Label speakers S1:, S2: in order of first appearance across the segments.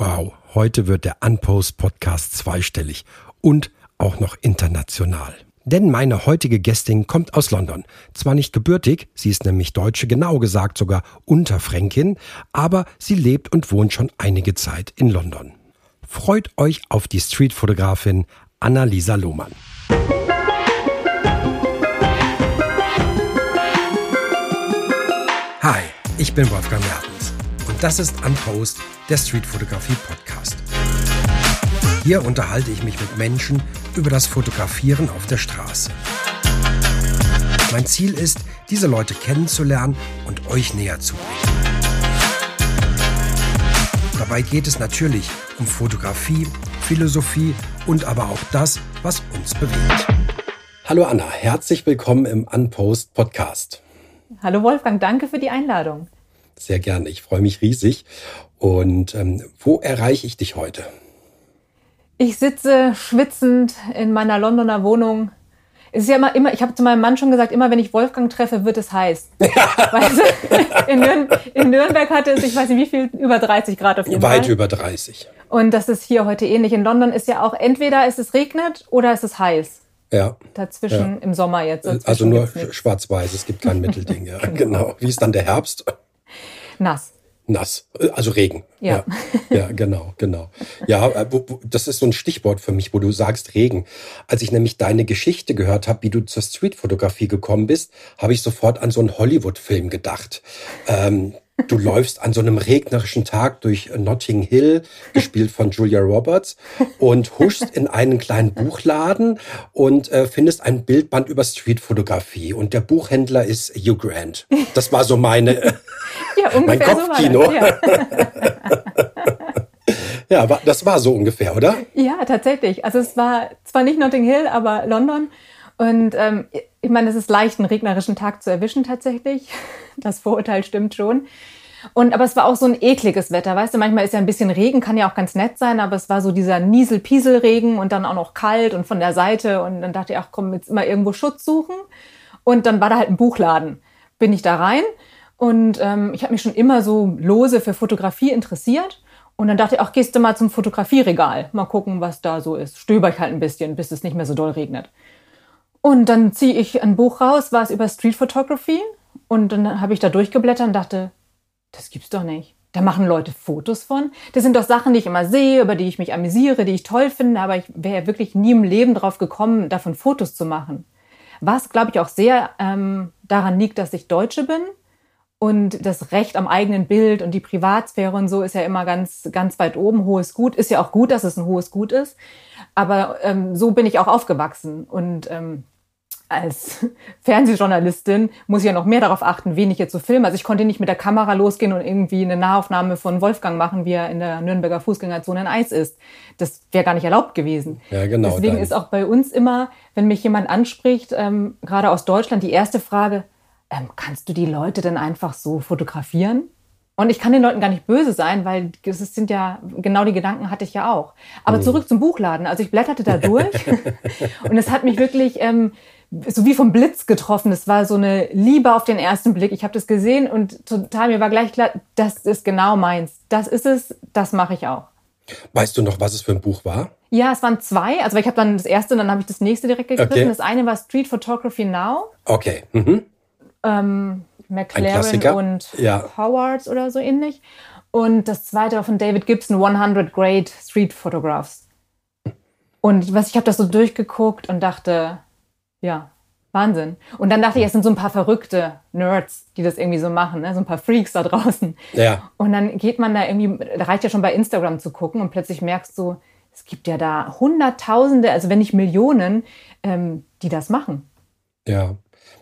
S1: Wow, heute wird der Unpost Podcast zweistellig und auch noch international. Denn meine heutige Gästin kommt aus London. Zwar nicht gebürtig, sie ist nämlich Deutsche, genau gesagt sogar Unterfränkin, aber sie lebt und wohnt schon einige Zeit in London. Freut euch auf die Streetfotografin Annalisa Lohmann. Hi, ich bin Wolfgang Mertens und das ist Unpost, der Streetfotografie Podcast. Hier unterhalte ich mich mit Menschen über das Fotografieren auf der Straße. Mein Ziel ist, diese Leute kennenzulernen und euch näher zu bringen. Dabei geht es natürlich um Fotografie, Philosophie und aber auch das, was uns bewegt. Hallo Anna, herzlich willkommen im Unpost Podcast.
S2: Hallo Wolfgang, danke für die Einladung.
S1: Sehr gerne, ich freue mich riesig. Und ähm, wo erreiche ich dich heute?
S2: Ich sitze schwitzend in meiner Londoner Wohnung. Es ist ja immer, immer ich habe zu meinem Mann schon gesagt, immer wenn ich Wolfgang treffe, wird es heiß. weißt du, in, Nürn in, Nürnberg hatte es, ich weiß nicht wie viel, über 30 Grad auf jeden
S1: Weit
S2: Fall.
S1: Weit über 30.
S2: Und das ist hier heute ähnlich. In London ist ja auch, entweder ist es regnet oder ist es heiß.
S1: Ja.
S2: Dazwischen ja. im Sommer jetzt.
S1: Also nur schwarz-weiß, es gibt kein Mittelding. Ja, genau. Wie ist dann der Herbst?
S2: Nass
S1: nass, also Regen.
S2: Ja.
S1: ja, ja genau, genau. Ja, äh, das ist so ein Stichwort für mich, wo du sagst Regen. Als ich nämlich deine Geschichte gehört habe, wie du zur Streetfotografie gekommen bist, habe ich sofort an so einen Hollywood-Film gedacht. Ähm, Du läufst an so einem regnerischen Tag durch Notting Hill, gespielt von Julia Roberts, und huschst in einen kleinen Buchladen und äh, findest ein Bildband über Streetfotografie. Und der Buchhändler ist Hugh Grant. Das war so meine,
S2: ja,
S1: mein Kopfkino. So ja. ja, das war so ungefähr, oder?
S2: Ja, tatsächlich. Also es war zwar nicht Notting Hill, aber London. Und ähm, ich meine, es ist leicht, einen regnerischen Tag zu erwischen tatsächlich. Das Vorurteil stimmt schon. Und aber es war auch so ein ekliges Wetter, weißt du, manchmal ist ja ein bisschen Regen, kann ja auch ganz nett sein, aber es war so dieser Niesel-Piesel-Regen und dann auch noch kalt und von der Seite und dann dachte ich, ach komm, jetzt immer irgendwo Schutz suchen. Und dann war da halt ein Buchladen. Bin ich da rein und ähm, ich habe mich schon immer so lose für Fotografie interessiert. Und dann dachte ich, ach, gehst du mal zum Fotografieregal, mal gucken, was da so ist. Stöber ich halt ein bisschen, bis es nicht mehr so doll regnet. Und dann ziehe ich ein Buch raus, war es über Street Photography. Und dann habe ich da durchgeblättert und dachte, das gibt's doch nicht. Da machen Leute Fotos von. Das sind doch Sachen, die ich immer sehe, über die ich mich amüsiere, die ich toll finde, aber ich wäre wirklich nie im Leben drauf gekommen, davon Fotos zu machen. Was, glaube ich, auch sehr ähm, daran liegt, dass ich Deutsche bin und das Recht am eigenen Bild und die Privatsphäre und so ist ja immer ganz, ganz weit oben. Hohes Gut ist ja auch gut, dass es ein hohes Gut ist. Aber ähm, so bin ich auch aufgewachsen und ähm, als Fernsehjournalistin muss ich ja noch mehr darauf achten, wen ich jetzt so filme. Also ich konnte nicht mit der Kamera losgehen und irgendwie eine Nahaufnahme von Wolfgang machen, wie er in der Nürnberger Fußgängerzone in Eis ist. Das wäre gar nicht erlaubt gewesen.
S1: Ja, genau.
S2: Deswegen dann. ist auch bei uns immer, wenn mich jemand anspricht, ähm, gerade aus Deutschland, die erste Frage, ähm, kannst du die Leute denn einfach so fotografieren? Und ich kann den Leuten gar nicht böse sein, weil das sind ja, genau die Gedanken hatte ich ja auch. Aber mhm. zurück zum Buchladen. Also ich blätterte da durch und es hat mich wirklich ähm, so wie vom Blitz getroffen. Es war so eine Liebe auf den ersten Blick. Ich habe das gesehen und total, mir war gleich klar, das ist genau meins. Das ist es, das mache ich auch.
S1: Weißt du noch, was es für ein Buch war?
S2: Ja, es waren zwei. Also ich habe dann das erste und dann habe ich das nächste direkt gegriffen. Okay. Das eine war Street Photography Now.
S1: Okay. Mhm.
S2: Ähm, McLaren und ja. Howards oder so ähnlich. Und das zweite von David Gibson, 100 Great Street Photographs. Und was ich habe das so durchgeguckt und dachte, ja, Wahnsinn. Und dann dachte ich, es sind so ein paar verrückte Nerds, die das irgendwie so machen, ne? so ein paar Freaks da draußen.
S1: Ja.
S2: Und dann geht man da irgendwie, da reicht ja schon bei Instagram zu gucken und plötzlich merkst du, es gibt ja da Hunderttausende, also wenn nicht Millionen, ähm, die das machen.
S1: Ja.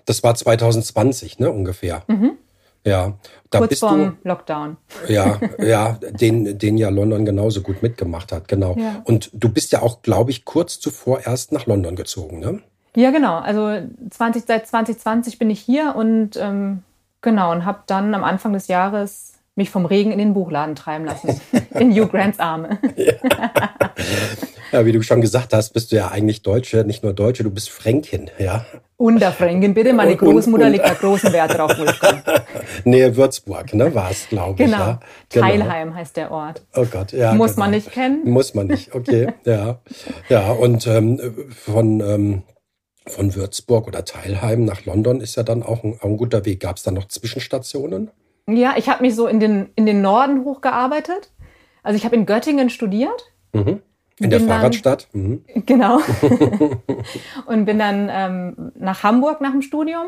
S1: Das war 2020, ne, ungefähr.
S2: Mhm.
S1: Ja,
S2: da Kurz bist vorm du, Lockdown.
S1: Ja, ja, den, den ja London genauso gut mitgemacht hat, genau. Ja. Und du bist ja auch, glaube ich, kurz zuvor erst nach London gezogen, ne?
S2: Ja, genau. Also 20, seit 2020 bin ich hier und ähm, genau und habe dann am Anfang des Jahres mich vom Regen in den Buchladen treiben lassen. in Hugh Grants Arme.
S1: ja. ja, wie du schon gesagt hast, bist du ja eigentlich Deutsche, nicht nur Deutsche, du bist Fränkin, ja.
S2: Unterfränkin, bitte. Meine Großmutter legt da großen Wert drauf, Wolfgang.
S1: Nähe Würzburg, ne, war es, glaube
S2: genau.
S1: ich. Ja?
S2: Genau. Teilheim heißt der Ort.
S1: Oh Gott, ja.
S2: Muss
S1: genau.
S2: man nicht kennen.
S1: Muss man nicht, okay, ja. Ja, und ähm, von, ähm, von Würzburg oder Teilheim nach London ist ja dann auch ein, auch ein guter Weg. Gab es da noch Zwischenstationen?
S2: Ja, ich habe mich so in den, in den Norden hochgearbeitet. Also ich habe in Göttingen studiert.
S1: Mhm. In der Fahrradstadt? Mhm.
S2: Genau. und bin dann ähm, nach Hamburg nach dem Studium,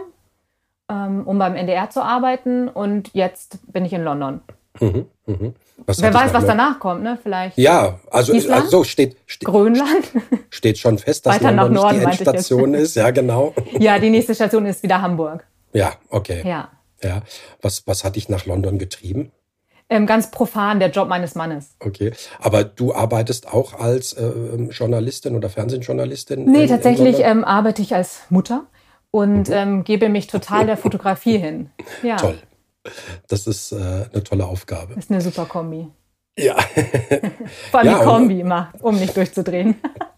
S2: ähm, um beim NDR zu arbeiten. Und jetzt bin ich in London.
S1: Mhm. Mhm.
S2: Wer weiß, was danach kommt, ne? Vielleicht.
S1: Ja, also, also so steht, steht
S2: Grönland.
S1: Steht schon fest, dass
S2: Weiter
S1: London
S2: nach Norden,
S1: die Endstation ist. Ja, genau.
S2: Ja, die nächste Station ist wieder Hamburg.
S1: Ja, okay.
S2: Ja.
S1: Ja. Was, was hat dich nach London getrieben?
S2: Ähm, ganz profan, der Job meines Mannes.
S1: Okay. Aber du arbeitest auch als äh, Journalistin oder Fernsehjournalistin?
S2: Nee,
S1: in,
S2: tatsächlich
S1: in
S2: ähm, arbeite ich als Mutter und mhm. ähm, gebe mich total der Fotografie hin. Ja.
S1: Toll. Das ist äh, eine tolle Aufgabe.
S2: Das ist eine super Kombi.
S1: Ja.
S2: Vor allem ja, die Kombi immer, um nicht durchzudrehen.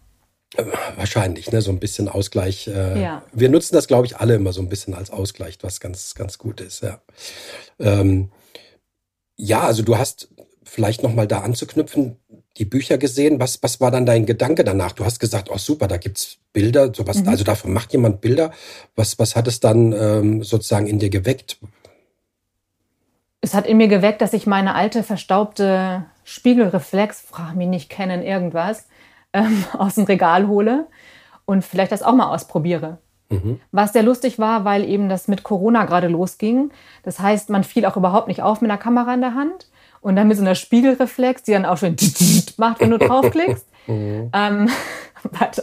S1: Wahrscheinlich, ne? so ein bisschen Ausgleich. Äh,
S2: ja.
S1: Wir nutzen das, glaube ich, alle immer so ein bisschen als Ausgleich, was ganz, ganz gut ist. Ja. Ähm, ja, also du hast vielleicht noch mal da anzuknüpfen, die Bücher gesehen. Was, was war dann dein Gedanke danach? Du hast gesagt, oh super, da gibt's Bilder, sowas, mhm. also davon macht jemand Bilder. Was, was hat es dann ähm, sozusagen in dir geweckt?
S2: Es hat in mir geweckt, dass ich meine alte verstaubte Spiegelreflex, frag mich nicht kennen, irgendwas, ähm, aus dem Regal hole und vielleicht das auch mal ausprobiere. Mhm. Was sehr lustig war, weil eben das mit Corona gerade losging. Das heißt, man fiel auch überhaupt nicht auf mit einer Kamera in der Hand. Und dann mit so einer Spiegelreflex, die dann auch schon macht, wenn du draufklickst. Mhm. Ähm,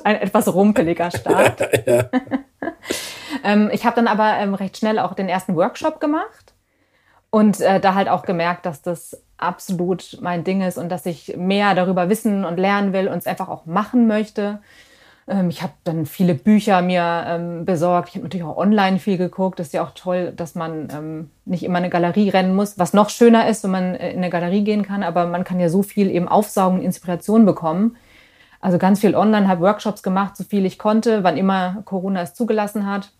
S2: ein etwas rumpeliger Start. ja. ähm, ich habe dann aber ähm, recht schnell auch den ersten Workshop gemacht und äh, da halt auch gemerkt, dass das absolut mein Ding ist und dass ich mehr darüber wissen und lernen will und es einfach auch machen möchte. Ähm, ich habe dann viele Bücher mir ähm, besorgt. Ich habe natürlich auch online viel geguckt. Das ist ja auch toll, dass man ähm, nicht immer eine Galerie rennen muss, was noch schöner ist, wenn man äh, in eine Galerie gehen kann. Aber man kann ja so viel eben aufsaugen, Inspiration bekommen. Also ganz viel online, habe Workshops gemacht, so viel ich konnte, wann immer Corona es zugelassen hat.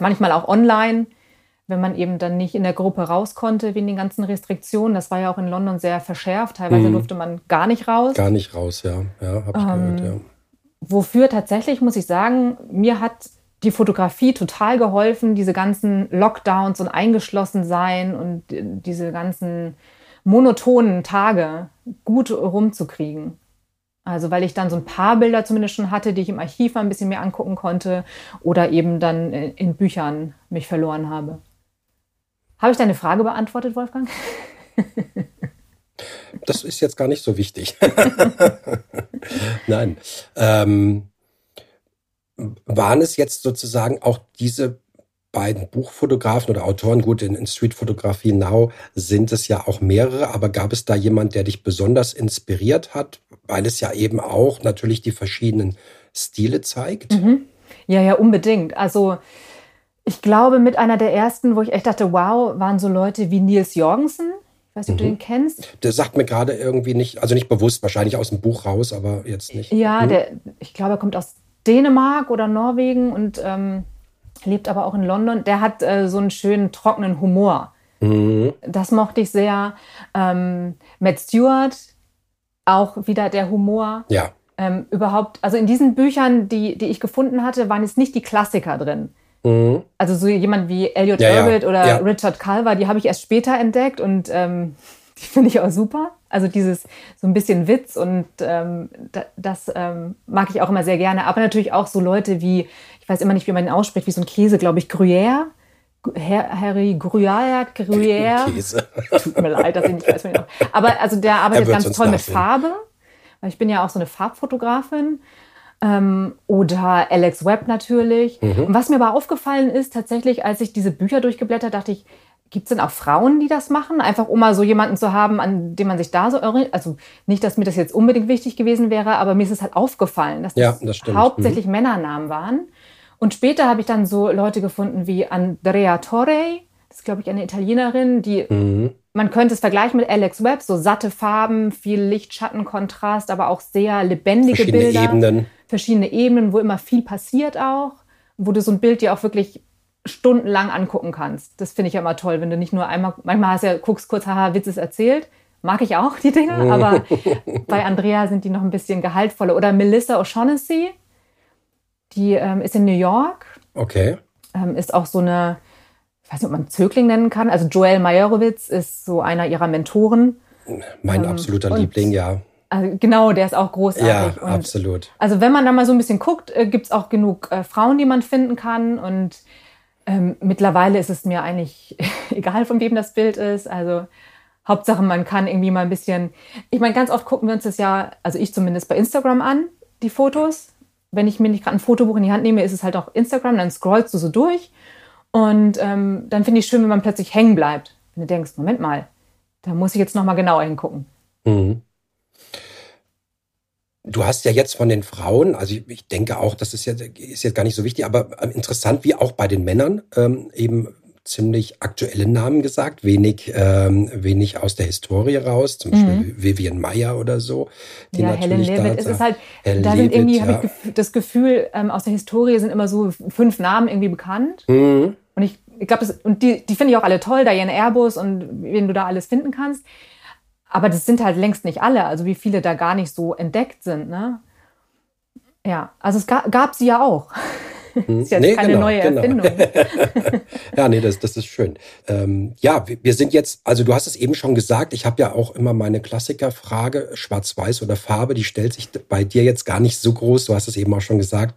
S2: Manchmal auch online wenn man eben dann nicht in der Gruppe raus konnte wegen den ganzen Restriktionen. Das war ja auch in London sehr verschärft. Teilweise mhm. durfte man gar nicht raus.
S1: Gar nicht raus, ja. Ja, habe ich ähm, gehört, ja.
S2: Wofür tatsächlich, muss ich sagen, mir hat die Fotografie total geholfen, diese ganzen Lockdowns und eingeschlossen sein und diese ganzen monotonen Tage gut rumzukriegen. Also weil ich dann so ein paar Bilder zumindest schon hatte, die ich im Archiv ein bisschen mehr angucken konnte oder eben dann in Büchern mich verloren habe. Habe ich deine Frage beantwortet, Wolfgang?
S1: Das ist jetzt gar nicht so wichtig. Nein. Ähm, waren es jetzt sozusagen auch diese beiden Buchfotografen oder Autoren, gut, in, in Streetfotografie Now sind es ja auch mehrere, aber gab es da jemand, der dich besonders inspiriert hat, weil es ja eben auch natürlich die verschiedenen Stile zeigt?
S2: Mhm. Ja, ja, unbedingt. Also ich glaube, mit einer der ersten, wo ich echt dachte, wow, waren so Leute wie Nils Jorgensen. Ich weiß nicht, ob mhm. du den kennst.
S1: Der sagt mir gerade irgendwie nicht, also nicht bewusst, wahrscheinlich aus dem Buch raus, aber jetzt nicht.
S2: Ja, mhm. der, ich glaube, er kommt aus Dänemark oder Norwegen und ähm, lebt aber auch in London. Der hat äh, so einen schönen, trockenen Humor. Mhm. Das mochte ich sehr. Ähm, Matt Stewart, auch wieder der Humor.
S1: Ja.
S2: Ähm, überhaupt, also in diesen Büchern, die, die ich gefunden hatte, waren jetzt nicht die Klassiker drin. Mhm. Also so jemand wie Elliot ja, Herbert ja. oder ja. Richard Culver, die habe ich erst später entdeckt und ähm, die finde ich auch super. Also dieses so ein bisschen Witz und ähm, das ähm, mag ich auch immer sehr gerne. Aber natürlich auch so Leute wie, ich weiß immer nicht, wie man ihn ausspricht, wie so ein Käse, glaube ich, Gruyère. Herr, Harry Gruyère, Gruyère. Käse. Tut mir leid, dass ich nicht weiß, wie man ihn Aber also der arbeitet ganz toll mit Farbe. Weil ich bin ja auch so eine Farbfotografin. Ähm, oder Alex Webb natürlich. Mhm. Und was mir aber aufgefallen ist, tatsächlich, als ich diese Bücher durchgeblättert, dachte ich, gibt es denn auch Frauen, die das machen? Einfach um mal so jemanden zu haben, an dem man sich da so orientiert. Also nicht, dass mir das jetzt unbedingt wichtig gewesen wäre, aber mir ist es halt aufgefallen, dass das, das hauptsächlich mhm. Männernamen waren. Und später habe ich dann so Leute gefunden wie Andrea Torre, das ist, glaube ich, eine Italienerin, die, mhm. man könnte es vergleichen mit Alex Webb, so satte Farben, viel Licht-Schatten-Kontrast, aber auch sehr lebendige
S1: Verschiedene
S2: Bilder.
S1: Ebenen.
S2: Verschiedene Ebenen, wo immer viel passiert auch, wo du so ein Bild dir auch wirklich stundenlang angucken kannst. Das finde ich ja immer toll, wenn du nicht nur einmal, manchmal hast du ja, guckst kurz, haha, Witz ist erzählt. Mag ich auch, die Dinge, aber bei Andrea sind die noch ein bisschen gehaltvoller. Oder Melissa O'Shaughnessy, die ähm, ist in New York.
S1: Okay.
S2: Ähm, ist auch so eine, ich weiß nicht, ob man Zögling nennen kann. Also Joel Meyerowitz ist so einer ihrer Mentoren.
S1: Mein ähm, absoluter Liebling, ja.
S2: Also genau, der ist auch großartig.
S1: Ja, und absolut.
S2: Also wenn man da mal so ein bisschen guckt, äh, gibt es auch genug äh, Frauen, die man finden kann. Und ähm, mittlerweile ist es mir eigentlich egal, von wem das Bild ist. Also Hauptsache, man kann irgendwie mal ein bisschen. Ich meine, ganz oft gucken wir uns das ja, also ich zumindest bei Instagram an, die Fotos. Wenn ich mir nicht gerade ein Fotobuch in die Hand nehme, ist es halt auch Instagram, dann scrollst du so durch. Und ähm, dann finde ich es schön, wenn man plötzlich hängen bleibt. Wenn du denkst, Moment mal, da muss ich jetzt nochmal genauer hingucken. Mhm.
S1: Du hast ja jetzt von den Frauen, also ich, ich denke auch, das ist, ja, ist jetzt gar nicht so wichtig, aber ähm, interessant, wie auch bei den Männern ähm, eben ziemlich aktuelle Namen gesagt, wenig, ähm, wenig aus der Historie raus, zum Beispiel mhm. Vivian Meyer oder so.
S2: Die ja, Helen Levitt. Es ist halt, Helen da sind irgendwie, ja. habe ich das Gefühl, ähm, aus der Historie sind immer so fünf Namen irgendwie bekannt. Mhm. Und ich, ich glaube, und die, die finde ich auch alle toll, Diane Airbus und wen du da alles finden kannst. Aber das sind halt längst nicht alle, also wie viele da gar nicht so entdeckt sind. Ne? Ja, also es gab, gab sie ja auch.
S1: Hm. ist ja nee, keine genau, neue genau. Erfindung. ja, nee, das, das ist schön. Ähm, ja, wir sind jetzt, also du hast es eben schon gesagt, ich habe ja auch immer meine Klassikerfrage, Schwarz-Weiß oder Farbe, die stellt sich bei dir jetzt gar nicht so groß. Du hast es eben auch schon gesagt.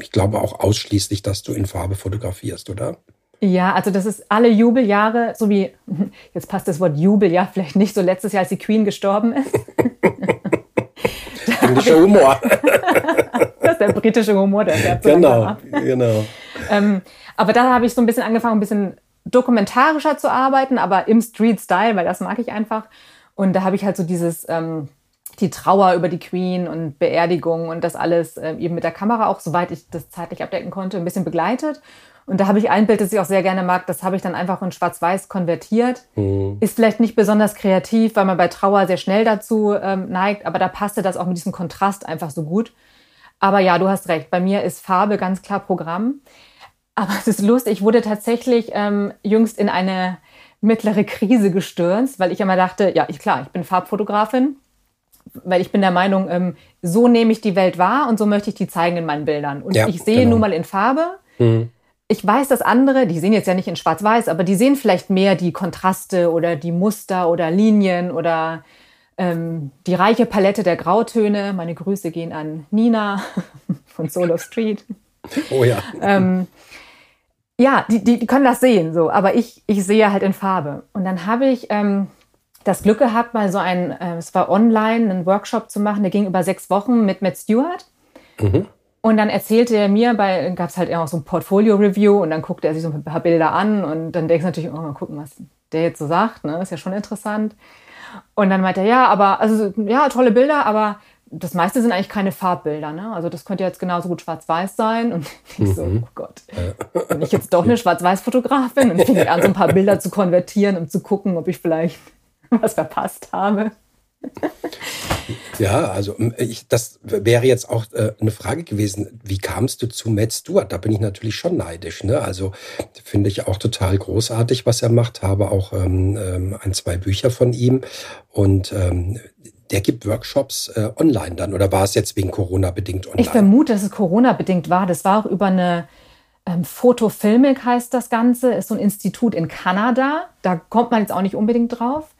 S1: Ich glaube auch ausschließlich, dass du in Farbe fotografierst, oder?
S2: Ja, also das ist alle Jubeljahre, so wie, jetzt passt das Wort Jubeljahr vielleicht nicht so letztes Jahr, als die Queen gestorben ist.
S1: Englischer Humor.
S2: das ist der britische Humor, der fährt so
S1: Genau, genau.
S2: Ähm, aber da habe ich so ein bisschen angefangen, ein bisschen dokumentarischer zu arbeiten, aber im Street-Style, weil das mag ich einfach. Und da habe ich halt so dieses, ähm, die Trauer über die Queen und Beerdigung und das alles äh, eben mit der Kamera auch, soweit ich das zeitlich abdecken konnte, ein bisschen begleitet. Und da habe ich ein Bild, das ich auch sehr gerne mag, das habe ich dann einfach in Schwarz-Weiß konvertiert. Mhm. Ist vielleicht nicht besonders kreativ, weil man bei Trauer sehr schnell dazu ähm, neigt, aber da passte das auch mit diesem Kontrast einfach so gut. Aber ja, du hast recht, bei mir ist Farbe ganz klar Programm. Aber es ist lustig, ich wurde tatsächlich ähm, jüngst in eine mittlere Krise gestürzt, weil ich immer dachte, ja, ich klar, ich bin Farbfotografin, weil ich bin der Meinung, ähm, so nehme ich die Welt wahr und so möchte ich die zeigen in meinen Bildern. Und ja, ich sehe genau. nun mal in Farbe. Mhm ich weiß, dass andere, die sehen jetzt ja nicht in Schwarz-Weiß, aber die sehen vielleicht mehr die Kontraste oder die Muster oder Linien oder ähm, die reiche Palette der Grautöne. Meine Grüße gehen an Nina von Solo Street.
S1: Oh ja.
S2: ähm, ja, die, die, die, können das sehen, so, aber ich, ich sehe halt in Farbe. Und dann habe ich ähm, das Glück gehabt, mal so ein, äh, es war online, einen Workshop zu machen, der ging über sechs Wochen mit Matt Stewart. Mhm. Und dann erzählte er mir, bei gab es halt auch so ein Portfolio-Review und dann guckte er sich so ein paar Bilder an und dann denkst du natürlich, oh, mal gucken, was der jetzt so sagt, ne? Ist ja schon interessant. Und dann meinte er, ja, aber, also, ja, tolle Bilder, aber das meiste sind eigentlich keine Farbbilder, ne? Also das könnte jetzt genauso gut schwarz-weiß sein. Und ich so, mhm. oh Gott, bin ich jetzt doch eine Schwarz-Weiß-Fotografin? Und fing an, so ein paar Bilder zu konvertieren, um zu gucken, ob ich vielleicht was verpasst habe.
S1: Ja, also ich, das wäre jetzt auch äh, eine Frage gewesen. Wie kamst du zu Matt Stewart? Da bin ich natürlich schon neidisch. Ne? Also finde ich auch total großartig, was er macht. Habe auch ähm, ähm, ein, zwei Bücher von ihm. Und ähm, der gibt Workshops äh, online dann. Oder war es jetzt wegen Corona bedingt online?
S2: Ich vermute, dass es Corona bedingt war. Das war auch über eine ähm, Fotofilmik heißt das Ganze. Ist so ein Institut in Kanada. Da kommt man jetzt auch nicht unbedingt drauf.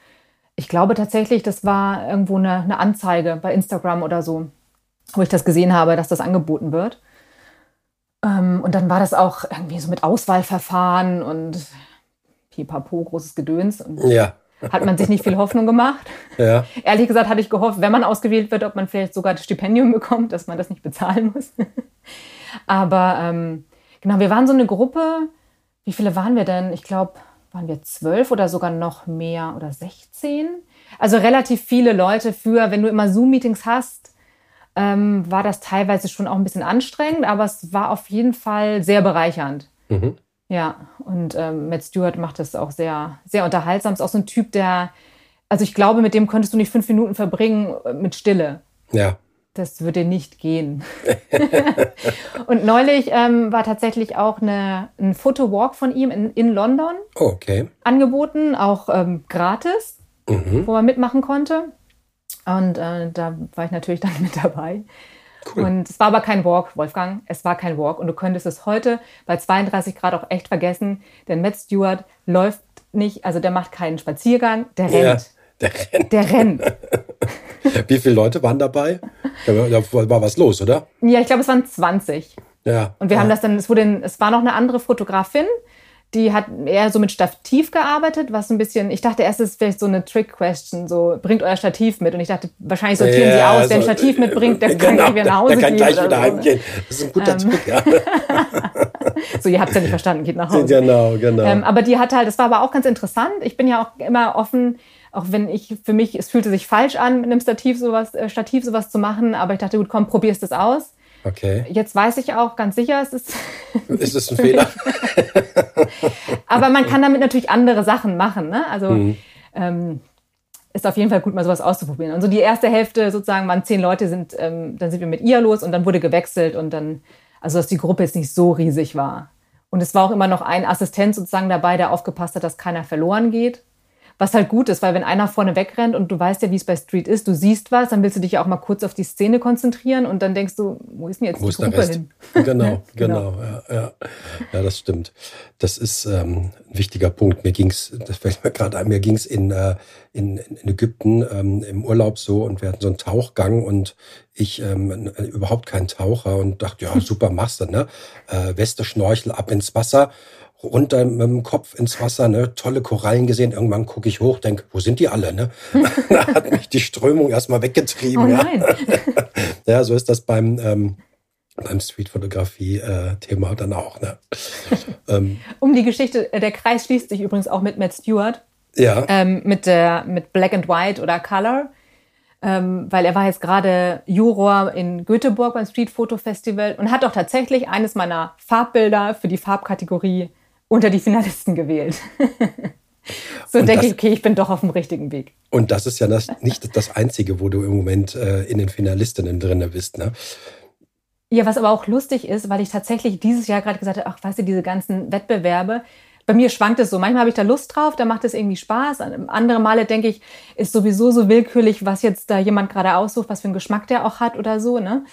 S2: Ich glaube tatsächlich, das war irgendwo eine, eine Anzeige bei Instagram oder so, wo ich das gesehen habe, dass das angeboten wird. Ähm, und dann war das auch irgendwie so mit Auswahlverfahren und pipapo, großes Gedöns. Und
S1: ja.
S2: Hat man sich nicht viel Hoffnung gemacht.
S1: Ja.
S2: Ehrlich gesagt hatte ich gehofft, wenn man ausgewählt wird, ob man vielleicht sogar das Stipendium bekommt, dass man das nicht bezahlen muss. Aber ähm, genau, wir waren so eine Gruppe. Wie viele waren wir denn? Ich glaube, waren wir zwölf oder sogar noch mehr oder 16. Also relativ viele Leute für, wenn du immer Zoom-Meetings hast, ähm, war das teilweise schon auch ein bisschen anstrengend, aber es war auf jeden Fall sehr bereichernd. Mhm. Ja, und ähm, Matt Stewart macht das auch sehr, sehr unterhaltsam. Ist auch so ein Typ, der, also ich glaube, mit dem könntest du nicht fünf Minuten verbringen äh, mit Stille.
S1: Ja.
S2: Das würde nicht gehen. und neulich ähm, war tatsächlich auch eine, ein Fotowalk von ihm in, in London
S1: oh, okay.
S2: angeboten, auch ähm, gratis, mhm. wo man mitmachen konnte. Und äh, da war ich natürlich dann mit dabei. Cool. Und es war aber kein Walk, Wolfgang. Es war kein Walk. Und du könntest es heute bei 32 Grad auch echt vergessen, denn Matt Stewart läuft nicht, also der macht keinen Spaziergang, der rennt. Ja,
S1: der rennt.
S2: Der rennt.
S1: Wie viele Leute waren dabei? Da war was los, oder?
S2: Ja, ich glaube, es waren 20.
S1: Ja.
S2: Und wir
S1: ja.
S2: haben das dann, es wurde, es war noch eine andere Fotografin, die hat eher so mit Stativ gearbeitet, was ein bisschen, ich dachte erst, es ist vielleicht so eine Trick-Question, so bringt euer Stativ mit. Und ich dachte, wahrscheinlich sortieren ja, sie aus, wer ein also, Stativ mitbringt, der genau, kann wieder nach Hause
S1: gehen. Der kann gleich wieder
S2: so.
S1: heimgehen. Das ist ein guter ähm. Trick, ja.
S2: so, ihr habt es ja nicht verstanden, geht nach Hause.
S1: Genau, genau.
S2: Ähm, aber die hat halt, das war aber auch ganz interessant. Ich bin ja auch immer offen, auch wenn ich, für mich, es fühlte sich falsch an, mit einem Stativ sowas, äh, Stativ sowas zu machen, aber ich dachte, gut, komm, probierst es aus.
S1: Okay.
S2: Jetzt weiß ich auch ganz sicher, es ist.
S1: Ist es ein Fehler?
S2: Aber man kann damit natürlich andere Sachen machen. Ne? Also mhm. ähm, ist auf jeden Fall gut, mal sowas auszuprobieren. Und so die erste Hälfte sozusagen waren zehn Leute, sind, ähm, dann sind wir mit ihr los und dann wurde gewechselt und dann, also dass die Gruppe jetzt nicht so riesig war. Und es war auch immer noch ein Assistent sozusagen dabei, der aufgepasst hat, dass keiner verloren geht. Was halt gut ist, weil wenn einer vorne wegrennt und du weißt ja, wie es bei Street ist, du siehst was, dann willst du dich ja auch mal kurz auf die Szene konzentrieren und dann denkst du, wo ist denn jetzt
S1: wo
S2: die
S1: Gruppe hin? Genau, genau, genau. Ja, ja. ja, das stimmt. Das ist ähm, ein wichtiger Punkt. Mir ging's, das fällt mir gerade ein, mir ging's in, äh, in, in Ägypten ähm, im Urlaub so und wir hatten so einen Tauchgang und ich ähm, überhaupt kein Taucher und dachte, ja, super, machst du, ne? Äh, Weste, Schnorchel, ab ins Wasser runter mit dem Kopf ins Wasser, ne, tolle Korallen gesehen. Irgendwann gucke ich hoch, denke, wo sind die alle? Ne? da hat mich die Strömung erstmal weggetrieben. Oh nein. Ja. ja, so ist das beim, ähm, beim Streetfotografie-Thema dann auch. Ne?
S2: ähm, um die Geschichte, äh, der Kreis schließt sich übrigens auch mit Matt Stewart.
S1: Ja.
S2: Ähm, mit, der, mit Black and White oder Color. Ähm, weil er war jetzt gerade Juror in Göteborg beim Street Photo Festival und hat auch tatsächlich eines meiner Farbbilder für die Farbkategorie unter die Finalisten gewählt. so und denke ich, okay, ich bin doch auf dem richtigen Weg.
S1: Und das ist ja das, nicht das Einzige, wo du im Moment äh, in den Finalistinnen drin bist, ne?
S2: Ja, was aber auch lustig ist, weil ich tatsächlich dieses Jahr gerade gesagt habe, ach, weißt du, diese ganzen Wettbewerbe, bei mir schwankt es so. Manchmal habe ich da Lust drauf, da macht es irgendwie Spaß. Andere Male denke ich, ist sowieso so willkürlich, was jetzt da jemand gerade aussucht, was für einen Geschmack der auch hat oder so, ne?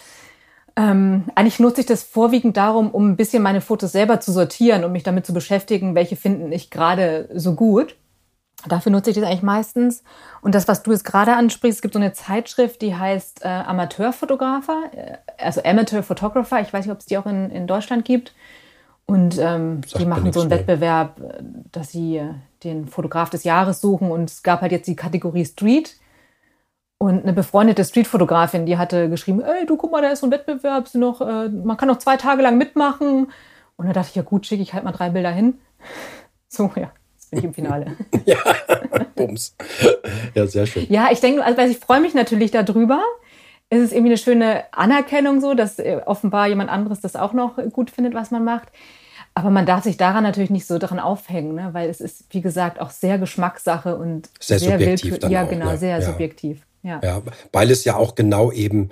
S2: Ähm, eigentlich nutze ich das vorwiegend darum, um ein bisschen meine Fotos selber zu sortieren und mich damit zu beschäftigen, welche finden ich gerade so gut. Dafür nutze ich das eigentlich meistens. Und das, was du jetzt gerade ansprichst, es gibt so eine Zeitschrift, die heißt äh, Amateurfotografer, äh, also Amateur Photographer. Ich weiß nicht, ob es die auch in, in Deutschland gibt. Und ähm, die machen so einen mehr. Wettbewerb, äh, dass sie äh, den Fotograf des Jahres suchen. Und es gab halt jetzt die Kategorie Street. Und eine befreundete Streetfotografin, die hatte geschrieben, ey, du guck mal, da ist so ein Wettbewerb, noch, äh, man kann noch zwei Tage lang mitmachen. Und da dachte ich, ja gut, schicke ich halt mal drei Bilder hin. So, ja, jetzt bin ich im Finale.
S1: ja, bums. Ja, sehr schön.
S2: Ja, ich denke, also ich freue mich natürlich darüber. Es ist irgendwie eine schöne Anerkennung so, dass äh, offenbar jemand anderes das auch noch gut findet, was man macht. Aber man darf sich daran natürlich nicht so daran aufhängen, ne? weil es ist, wie gesagt, auch sehr Geschmackssache und
S1: sehr,
S2: sehr
S1: subjektiv.
S2: Ja, auch, genau, ne? sehr ja. subjektiv. Ja.
S1: ja, weil es ja auch genau eben,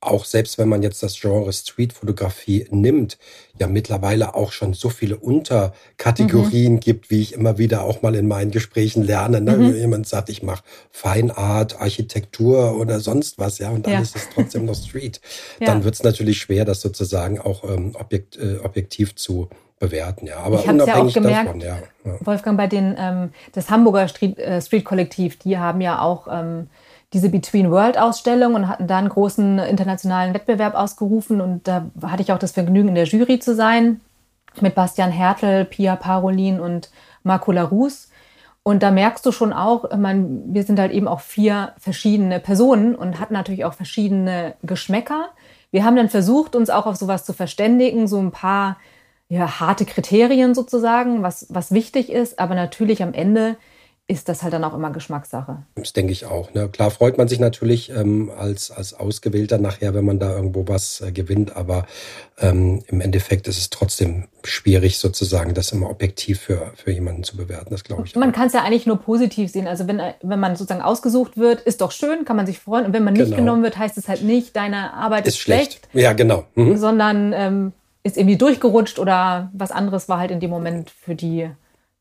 S1: auch selbst wenn man jetzt das Genre Streetfotografie nimmt, ja mittlerweile auch schon so viele Unterkategorien mhm. gibt, wie ich immer wieder auch mal in meinen Gesprächen lerne. Ne? Mhm. Jemand sagt, ich mache Feinart, Architektur oder sonst was, ja, und dann ja. ist es trotzdem noch Street. Ja. Dann wird es natürlich schwer, das sozusagen auch ähm, objekt, äh, objektiv zu bewerten, ja. Aber
S2: ich habe ja auch gemerkt, davon, ja, ja. Wolfgang, bei den ähm, das Hamburger Street, äh, Street Kollektiv, die haben ja auch ähm, diese Between World Ausstellung und hatten da einen großen internationalen Wettbewerb ausgerufen. Und da hatte ich auch das Vergnügen, in der Jury zu sein mit Bastian Hertel, Pia Parolin und Marco Larus. Und da merkst du schon auch, ich meine, wir sind halt eben auch vier verschiedene Personen und hatten natürlich auch verschiedene Geschmäcker. Wir haben dann versucht, uns auch auf sowas zu verständigen, so ein paar ja, harte Kriterien sozusagen, was, was wichtig ist. Aber natürlich am Ende ist das halt dann auch immer Geschmackssache.
S1: Das denke ich auch. Ne? Klar freut man sich natürlich ähm, als, als Ausgewählter nachher, wenn man da irgendwo was äh, gewinnt, aber ähm, im Endeffekt ist es trotzdem schwierig, sozusagen das immer objektiv für, für jemanden zu bewerten. Das glaube ich.
S2: Man kann es ja eigentlich nur positiv sehen. Also wenn, wenn man sozusagen ausgesucht wird, ist doch schön, kann man sich freuen. Und wenn man nicht genau. genommen wird, heißt es halt nicht, deine Arbeit ist, ist schlecht. schlecht.
S1: Ja, genau.
S2: Mhm. Sondern ähm, ist irgendwie durchgerutscht oder was anderes war halt in dem Moment für die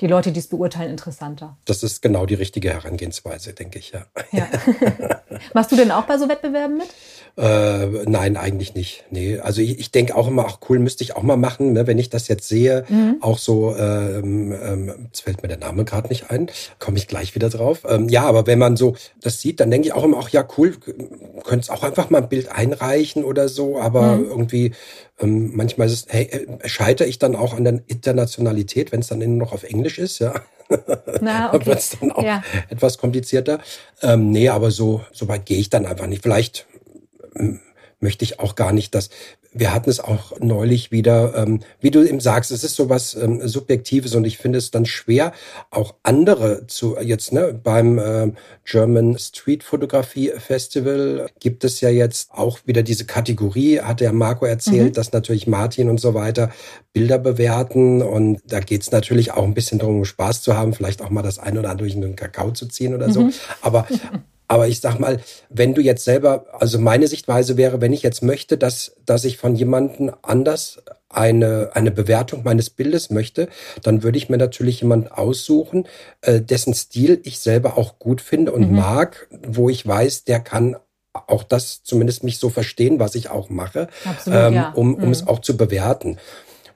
S2: die Leute, die es beurteilen, interessanter.
S1: Das ist genau die richtige Herangehensweise, denke ich, ja. ja.
S2: Machst du denn auch bei so Wettbewerben mit?
S1: Äh, nein, eigentlich nicht. Nee, also ich, ich denke auch immer, ach cool, müsste ich auch mal machen, ne, wenn ich das jetzt sehe. Mhm. Auch so, ähm, ähm, jetzt fällt mir der Name gerade nicht ein, komme ich gleich wieder drauf. Ähm, ja, aber wenn man so das sieht, dann denke ich auch immer, ach ja, cool, könntest auch einfach mal ein Bild einreichen oder so, aber mhm. irgendwie ähm, manchmal ist es, hey, äh, scheitere ich dann auch an der Internationalität, wenn es dann nur noch auf Englisch ist, ja. Na, okay. wird es dann auch ja. etwas komplizierter. Ähm, nee, aber so, so weit gehe ich dann einfach nicht. Vielleicht möchte ich auch gar nicht, dass wir hatten es auch neulich wieder, ähm, wie du eben sagst, es ist sowas ähm, Subjektives und ich finde es dann schwer, auch andere zu jetzt ne beim äh, German Street Photography Festival gibt es ja jetzt auch wieder diese Kategorie, hat der Marco erzählt, mhm. dass natürlich Martin und so weiter Bilder bewerten und da geht es natürlich auch ein bisschen darum, Spaß zu haben, vielleicht auch mal das ein oder andere durch einen Kakao zu ziehen oder so, mhm. aber Aber ich sag mal, wenn du jetzt selber, also meine Sichtweise wäre, wenn ich jetzt möchte, dass, dass ich von jemandem anders eine, eine Bewertung meines Bildes möchte, dann würde ich mir natürlich jemanden aussuchen, äh, dessen Stil ich selber auch gut finde und mhm. mag, wo ich weiß, der kann auch das zumindest mich so verstehen, was ich auch mache, Absolut, ähm, ja. um, um mhm. es auch zu bewerten.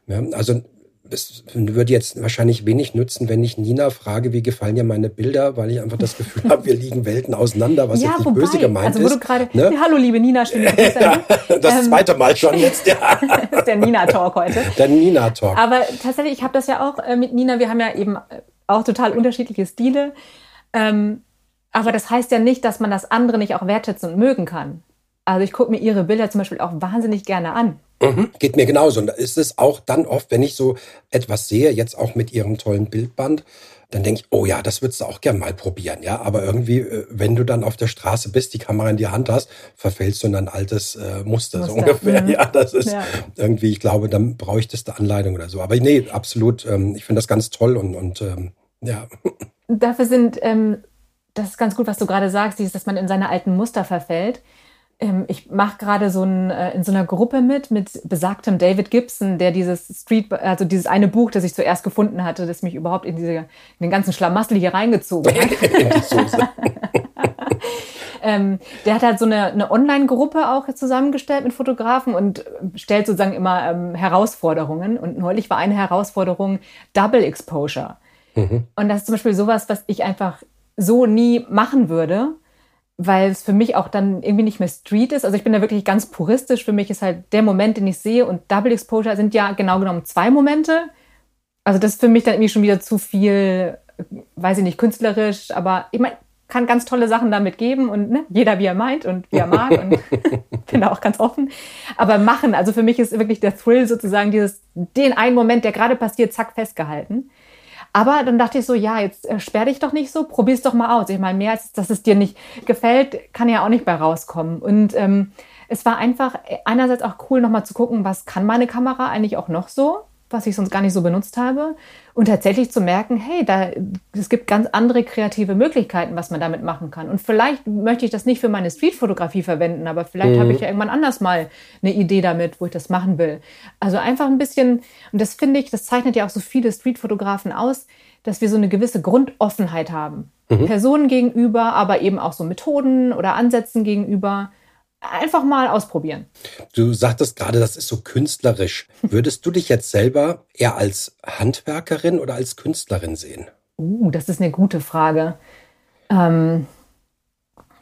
S1: Ja, also es würde jetzt wahrscheinlich wenig nützen, wenn ich Nina frage, wie gefallen dir meine Bilder, weil ich einfach das Gefühl habe, wir liegen Welten auseinander, was ja, jetzt nicht wobei, böse gemeint also, wo ist. Du
S2: grade, ne? Hallo, liebe Nina, schön, dass
S1: du ja, Das ähm, zweite Mal schon jetzt, ja.
S2: das ist der Nina-Talk heute.
S1: Der Nina-Talk.
S2: Aber tatsächlich, ich habe das ja auch äh, mit Nina, wir haben ja eben auch total unterschiedliche Stile. Ähm, aber das heißt ja nicht, dass man das andere nicht auch wertschätzen und mögen kann. Also ich gucke mir ihre Bilder zum Beispiel auch wahnsinnig gerne an.
S1: Mhm, geht mir genauso. Und da ist es auch dann oft, wenn ich so etwas sehe, jetzt auch mit ihrem tollen Bildband, dann denke ich, oh ja, das würdest du auch gern mal probieren, ja. Aber irgendwie, äh, wenn du dann auf der Straße bist, die Kamera in die Hand hast, verfällst du in ein altes äh, Muster, Muster, so ungefähr. Mhm. Ja, das ist ja. irgendwie, ich glaube, dann bräuchtest du Anleitung oder so. Aber nee, absolut. Ähm, ich finde das ganz toll und, und ähm, ja.
S2: Dafür sind, ähm, das ist ganz gut, was du gerade sagst, dieses, dass man in seine alten Muster verfällt. Ähm, ich mache gerade so ein, äh, in so einer Gruppe mit, mit besagtem David Gibson, der dieses Street, also dieses eine Buch, das ich zuerst gefunden hatte, das mich überhaupt in, diese, in den ganzen Schlamassel hier reingezogen hat. ähm, der hat halt so eine, eine Online-Gruppe auch zusammengestellt mit Fotografen und stellt sozusagen immer ähm, Herausforderungen. Und neulich war eine Herausforderung Double Exposure. Mhm. Und das ist zum Beispiel sowas, was ich einfach so nie machen würde weil es für mich auch dann irgendwie nicht mehr Street ist. Also ich bin da wirklich ganz puristisch. Für mich ist halt der Moment, den ich sehe und Double Exposure sind ja genau genommen zwei Momente. Also das ist für mich dann irgendwie schon wieder zu viel, weiß ich nicht, künstlerisch, aber ich meine, kann ganz tolle Sachen damit geben und ne, jeder wie er meint und wie er mag und bin da auch ganz offen. Aber machen, also für mich ist wirklich der Thrill sozusagen dieses, den einen Moment, der gerade passiert, zack, festgehalten. Aber dann dachte ich so, ja, jetzt äh, sperr dich doch nicht so, probier's doch mal aus. Ich meine, mehr als dass es dir nicht gefällt, kann ja auch nicht bei rauskommen. Und ähm, es war einfach einerseits auch cool, nochmal zu gucken, was kann meine Kamera eigentlich auch noch so? Was ich sonst gar nicht so benutzt habe. Und tatsächlich zu merken, hey, da, es gibt ganz andere kreative Möglichkeiten, was man damit machen kann. Und vielleicht möchte ich das nicht für meine Streetfotografie verwenden, aber vielleicht mhm. habe ich ja irgendwann anders mal eine Idee damit, wo ich das machen will. Also einfach ein bisschen, und das finde ich, das zeichnet ja auch so viele Streetfotografen aus, dass wir so eine gewisse Grundoffenheit haben. Mhm. Personen gegenüber, aber eben auch so Methoden oder Ansätzen gegenüber einfach mal ausprobieren.
S1: Du sagtest gerade, das ist so künstlerisch. Würdest du dich jetzt selber eher als Handwerkerin oder als Künstlerin sehen?
S2: Uh, das ist eine gute Frage. Ähm,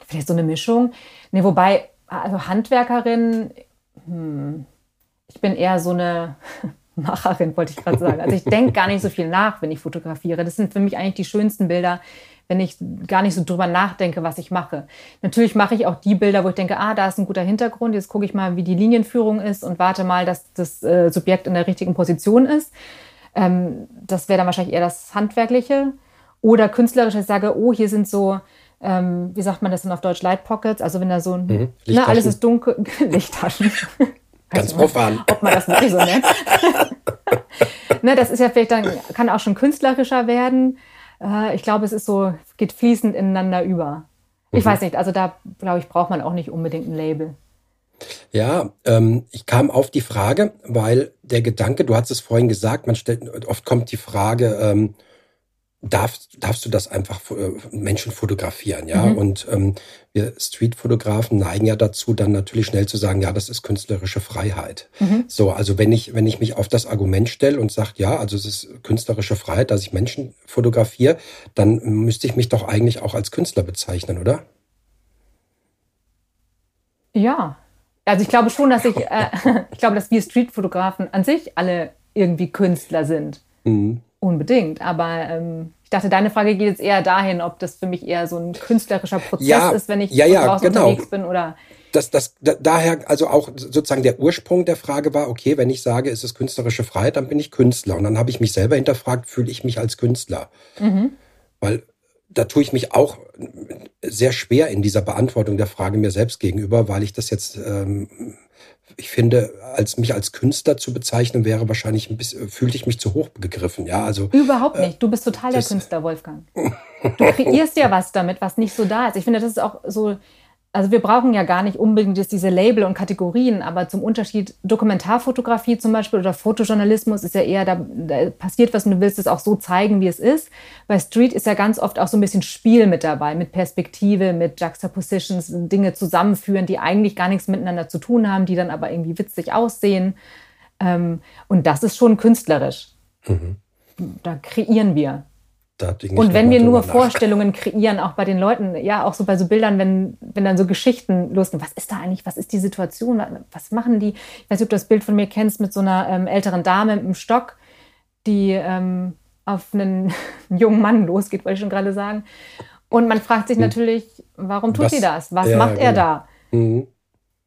S2: vielleicht so eine Mischung. Nee, wobei, also Handwerkerin, hm, ich bin eher so eine Macherin, wollte ich gerade sagen. Also ich denke gar nicht so viel nach, wenn ich fotografiere. Das sind für mich eigentlich die schönsten Bilder, wenn ich gar nicht so drüber nachdenke, was ich mache. Natürlich mache ich auch die Bilder, wo ich denke, ah, da ist ein guter Hintergrund, jetzt gucke ich mal, wie die Linienführung ist und warte mal, dass das äh, Subjekt in der richtigen Position ist. Ähm, das wäre dann wahrscheinlich eher das Handwerkliche. Oder künstlerisch, ich sage, oh, hier sind so, ähm, wie sagt man das denn auf Deutsch, Light Pockets, also wenn da so, mhm. ne, alles ist dunkel, Lichttaschen.
S1: Ganz profan.
S2: Ob man das wirklich so nennt. ne, das ist ja vielleicht dann, kann auch schon künstlerischer werden. Äh, ich glaube, es ist so, geht fließend ineinander über. Ich mhm. weiß nicht, also da, glaube ich, braucht man auch nicht unbedingt ein Label.
S1: Ja, ähm, ich kam auf die Frage, weil der Gedanke, du hast es vorhin gesagt, man stellt, oft kommt die Frage, ähm, darfst, darfst du das einfach äh, Menschen fotografieren, ja? Mhm. Und ähm, wir Streetfotografen neigen ja dazu, dann natürlich schnell zu sagen, ja, das ist künstlerische Freiheit. Mhm. So, also wenn ich, wenn ich mich auf das Argument stelle und sage, ja, also es ist künstlerische Freiheit, dass ich Menschen fotografiere, dann müsste ich mich doch eigentlich auch als Künstler bezeichnen, oder?
S2: Ja. Also ich glaube schon, dass ich, äh, ich glaube, dass wir Streetfotografen an sich alle irgendwie Künstler sind. Mhm. Unbedingt. Aber ähm, ich dachte, deine Frage geht jetzt eher dahin, ob das für mich eher so ein künstlerischer Prozess ja, ist, wenn ich
S1: ja, ja, draußen genau.
S2: unterwegs bin oder.
S1: Das, das, da, daher, also auch sozusagen der Ursprung der Frage war, okay, wenn ich sage, es ist künstlerische Freiheit, dann bin ich Künstler. Und dann habe ich mich selber hinterfragt, fühle ich mich als Künstler? Mhm. Weil da tue ich mich auch sehr schwer in dieser Beantwortung der Frage mir selbst gegenüber, weil ich das jetzt ähm, ich finde, als mich als Künstler zu bezeichnen, wäre wahrscheinlich ein bisschen, fühlte ich mich zu hoch gegriffen. Ja, also.
S2: Überhaupt äh, nicht. Du bist total der Künstler, Wolfgang. Du kreierst ja was damit, was nicht so da ist. Ich finde, das ist auch so also wir brauchen ja gar nicht unbedingt jetzt diese Label und Kategorien, aber zum Unterschied Dokumentarfotografie zum Beispiel oder Fotojournalismus ist ja eher, da, da, passiert was und du willst es auch so zeigen, wie es ist. Bei Street ist ja ganz oft auch so ein bisschen Spiel mit dabei, mit Perspektive, mit Juxtapositions, Dinge zusammenführen, die eigentlich gar nichts miteinander zu tun haben, die dann aber irgendwie witzig aussehen. Ähm, und das ist schon künstlerisch. Mhm. Da kreieren wir und wenn wir nur. Vorstellungen kreieren, auch bei den Leuten, ja, auch so bei so Bildern, wenn, wenn dann so Geschichten losgehen, was ist da eigentlich, was ist die Situation, was machen die? Ich weiß nicht, ob du das Bild von mir kennst mit so einer ähm, älteren Dame mit einem Stock, die ähm, auf einen jungen Mann losgeht, wollte ich schon gerade sagen. Und man fragt sich hm. natürlich, warum tut was, sie das? Was ja, macht er genau. da? Mhm.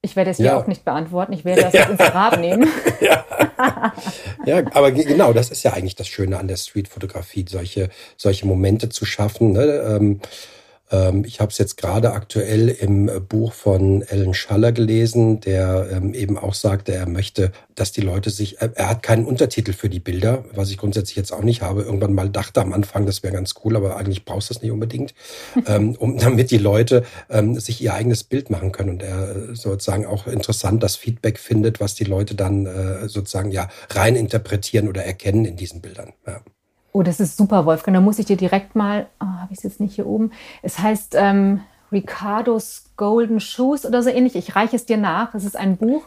S2: Ich werde es ja. hier auch nicht beantworten. Ich werde das ja. ins Grab nehmen.
S1: Ja. ja, aber genau, das ist ja eigentlich das Schöne an der Streetfotografie, solche, solche Momente zu schaffen. Ne? Ähm, ich habe es jetzt gerade aktuell im Buch von Ellen Schaller gelesen, der ähm, eben auch sagte, er möchte, dass die Leute sich, er hat keinen Untertitel für die Bilder, was ich grundsätzlich jetzt auch nicht habe. Irgendwann mal dachte am Anfang, das wäre ganz cool, aber eigentlich brauchst du das nicht unbedingt, ähm, um, damit die Leute sich ihr eigenes Bild machen können. Und er äh, sozusagen auch interessant das Feedback findet, was die Leute dann äh, sozusagen ja rein interpretieren oder erkennen in diesen Bildern. Ja.
S2: Oh, das ist super, Wolfgang. Da muss ich dir direkt mal, oh, habe ich es jetzt nicht hier oben. Es heißt ähm, Ricardo's Golden Shoes oder so ähnlich. Ich reiche es dir nach. Es ist ein Buch.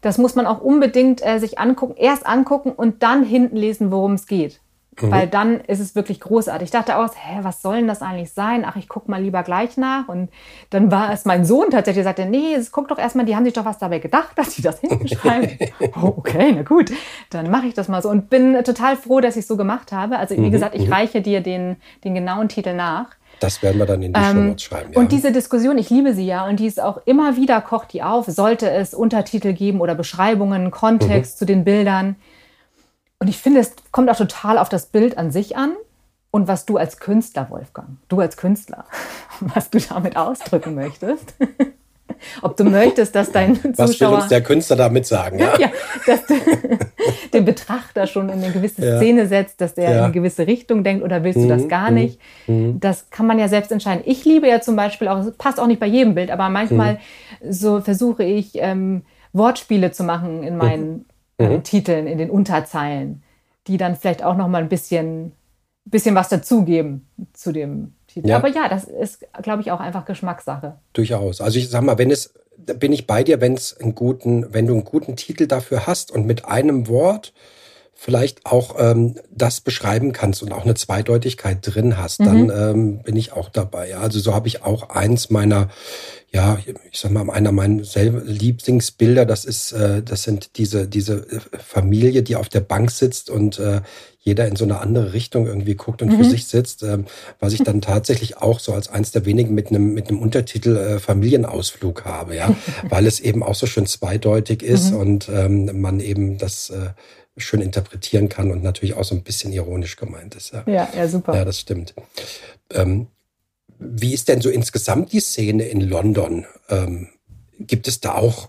S2: Das muss man auch unbedingt äh, sich angucken. Erst angucken und dann hinten lesen, worum es geht. Mhm. Weil dann ist es wirklich großartig. Ich dachte auch, hä, was soll denn das eigentlich sein? Ach, ich gucke mal lieber gleich nach. Und dann war es mein Sohn tatsächlich, der sagte, nee, guck doch erstmal, die haben sich doch was dabei gedacht, dass sie das hinschreiben. oh, okay, na gut, dann mache ich das mal so. Und bin total froh, dass ich es so gemacht habe. Also wie mhm, gesagt, ich mhm. reiche dir den, den genauen Titel nach.
S1: Das werden wir dann in die ähm, Shownotes schreiben.
S2: Ja. Und diese Diskussion, ich liebe sie ja, und die ist auch immer wieder kocht die auf. Sollte es Untertitel geben oder Beschreibungen, Kontext mhm. zu den Bildern? Und ich finde, es kommt auch total auf das Bild an sich an und was du als Künstler, Wolfgang, du als Künstler, was du damit ausdrücken möchtest. Ob du möchtest, dass dein Zuschauer...
S1: Was will uns der Künstler damit sagen? Ja, ja
S2: dass du den Betrachter schon in eine gewisse ja. Szene setzt, dass der ja. in eine gewisse Richtung denkt oder willst du das mhm. gar nicht? Mhm. Das kann man ja selbst entscheiden. Ich liebe ja zum Beispiel auch, passt auch nicht bei jedem Bild, aber manchmal mhm. so versuche ich ähm, Wortspiele zu machen in meinen mhm. äh, Titeln, in den Unterzeilen, die dann vielleicht auch noch mal ein bisschen, bisschen was dazugeben zu dem Titel. Ja. Aber ja, das ist, glaube ich, auch einfach Geschmackssache.
S1: Durchaus. Also ich sag mal, wenn es, bin ich bei dir, wenn es einen guten, wenn du einen guten Titel dafür hast und mit einem Wort vielleicht auch ähm, das beschreiben kannst und auch eine Zweideutigkeit drin hast, dann mhm. ähm, bin ich auch dabei. Ja. Also so habe ich auch eins meiner, ja, ich sag mal, einer meiner Lieblingsbilder, das ist, äh, das sind diese, diese äh, Familie, die auf der Bank sitzt und äh, jeder in so eine andere Richtung irgendwie guckt und mhm. für sich sitzt, äh, was ich dann tatsächlich auch so als eins der wenigen mit einem mit einem Untertitel äh, Familienausflug habe, ja, weil es eben auch so schön zweideutig ist mhm. und ähm, man eben das äh, schön interpretieren kann und natürlich auch so ein bisschen ironisch gemeint ist.
S2: Ja, ja, ja super.
S1: Ja, das stimmt. Ähm, wie ist denn so insgesamt die Szene in London? Ähm, gibt es da auch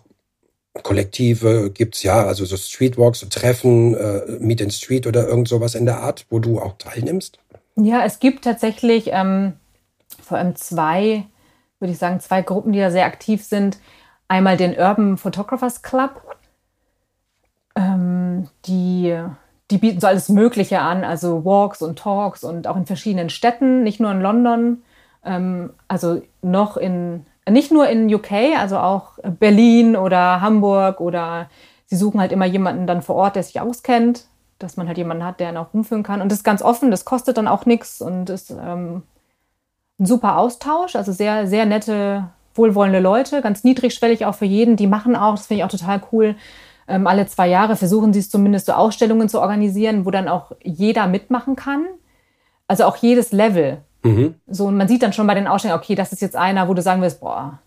S1: Kollektive? Gibt es ja, also so Streetwalks, so Treffen, äh, Meet in Street oder irgend sowas in der Art, wo du auch teilnimmst?
S2: Ja, es gibt tatsächlich ähm, vor allem zwei, würde ich sagen, zwei Gruppen, die da sehr aktiv sind. Einmal den Urban Photographers Club. Ähm, die, die bieten so alles Mögliche an, also Walks und Talks und auch in verschiedenen Städten, nicht nur in London, ähm, also noch in, nicht nur in UK, also auch Berlin oder Hamburg oder sie suchen halt immer jemanden dann vor Ort, der sich auskennt, dass man halt jemanden hat, der ihn auch rumführen kann. Und das ist ganz offen, das kostet dann auch nichts und ist ähm, ein super Austausch, also sehr, sehr nette, wohlwollende Leute, ganz niedrigschwellig auch für jeden. Die machen auch, das finde ich auch total cool, ähm, alle zwei Jahre versuchen sie es zumindest so Ausstellungen zu organisieren, wo dann auch jeder mitmachen kann. Also auch jedes Level. Mhm. So, und man sieht dann schon bei den Ausstellungen, okay, das ist jetzt einer, wo du sagen wirst, boah,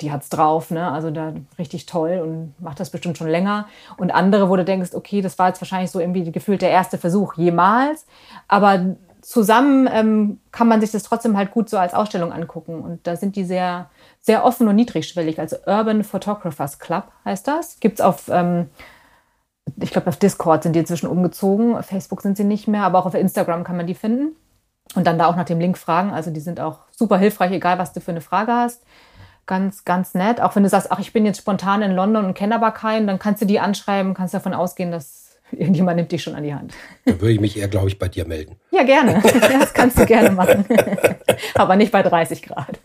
S2: die hat's drauf, ne? Also da richtig toll und macht das bestimmt schon länger. Und andere, wo du denkst, okay, das war jetzt wahrscheinlich so irgendwie gefühlt der erste Versuch jemals. Aber zusammen ähm, kann man sich das trotzdem halt gut so als Ausstellung angucken. Und da sind die sehr, sehr offen und niedrigschwellig. Also Urban Photographers Club heißt das. Gibt's auf, ähm, ich glaube, auf Discord sind die inzwischen umgezogen. Facebook sind sie nicht mehr, aber auch auf Instagram kann man die finden. Und dann da auch nach dem Link fragen. Also die sind auch super hilfreich, egal was du für eine Frage hast. Ganz, ganz nett. Auch wenn du sagst, ach, ich bin jetzt spontan in London und kenne aber keinen, dann kannst du die anschreiben, kannst davon ausgehen, dass irgendjemand nimmt dich schon an die Hand.
S1: Dann würde ich mich eher, glaube ich, bei dir melden.
S2: Ja, gerne. Das kannst du gerne machen. aber nicht bei 30 Grad.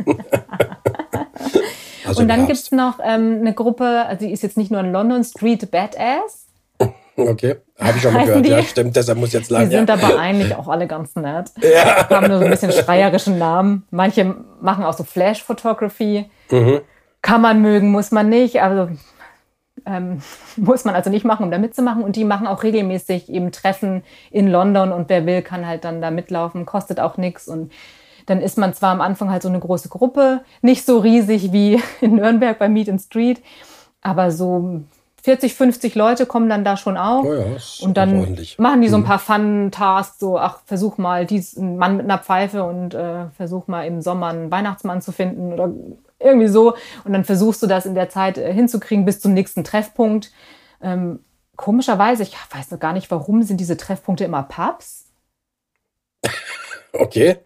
S2: Also und dann gibt es noch ähm, eine Gruppe, also die ist jetzt nicht nur in London, Street Badass.
S1: Okay, habe ich schon mal gehört. Die? Ja, stimmt, deshalb muss jetzt lang.
S2: Die sind aber eigentlich auch alle ganz nett. Ja. Haben nur so ein bisschen schreierischen Namen. Manche machen auch so Flash-Photography. Mhm. Kann man mögen, muss man nicht. Also ähm, muss man also nicht machen, um da mitzumachen. Und die machen auch regelmäßig eben Treffen in London und wer will, kann halt dann da mitlaufen, kostet auch nichts. Und dann ist man zwar am Anfang halt so eine große Gruppe, nicht so riesig wie in Nürnberg bei Meet in Street, aber so 40, 50 Leute kommen dann da schon auf. Oh ja, und dann machen die so ein mhm. paar Fun-Tasks, so, ach, versuch mal diesen Mann mit einer Pfeife und äh, versuch mal im Sommer einen Weihnachtsmann zu finden oder irgendwie so. Und dann versuchst du das in der Zeit äh, hinzukriegen bis zum nächsten Treffpunkt. Ähm, komischerweise, ich weiß noch gar nicht, warum sind diese Treffpunkte immer Pubs?
S1: Okay.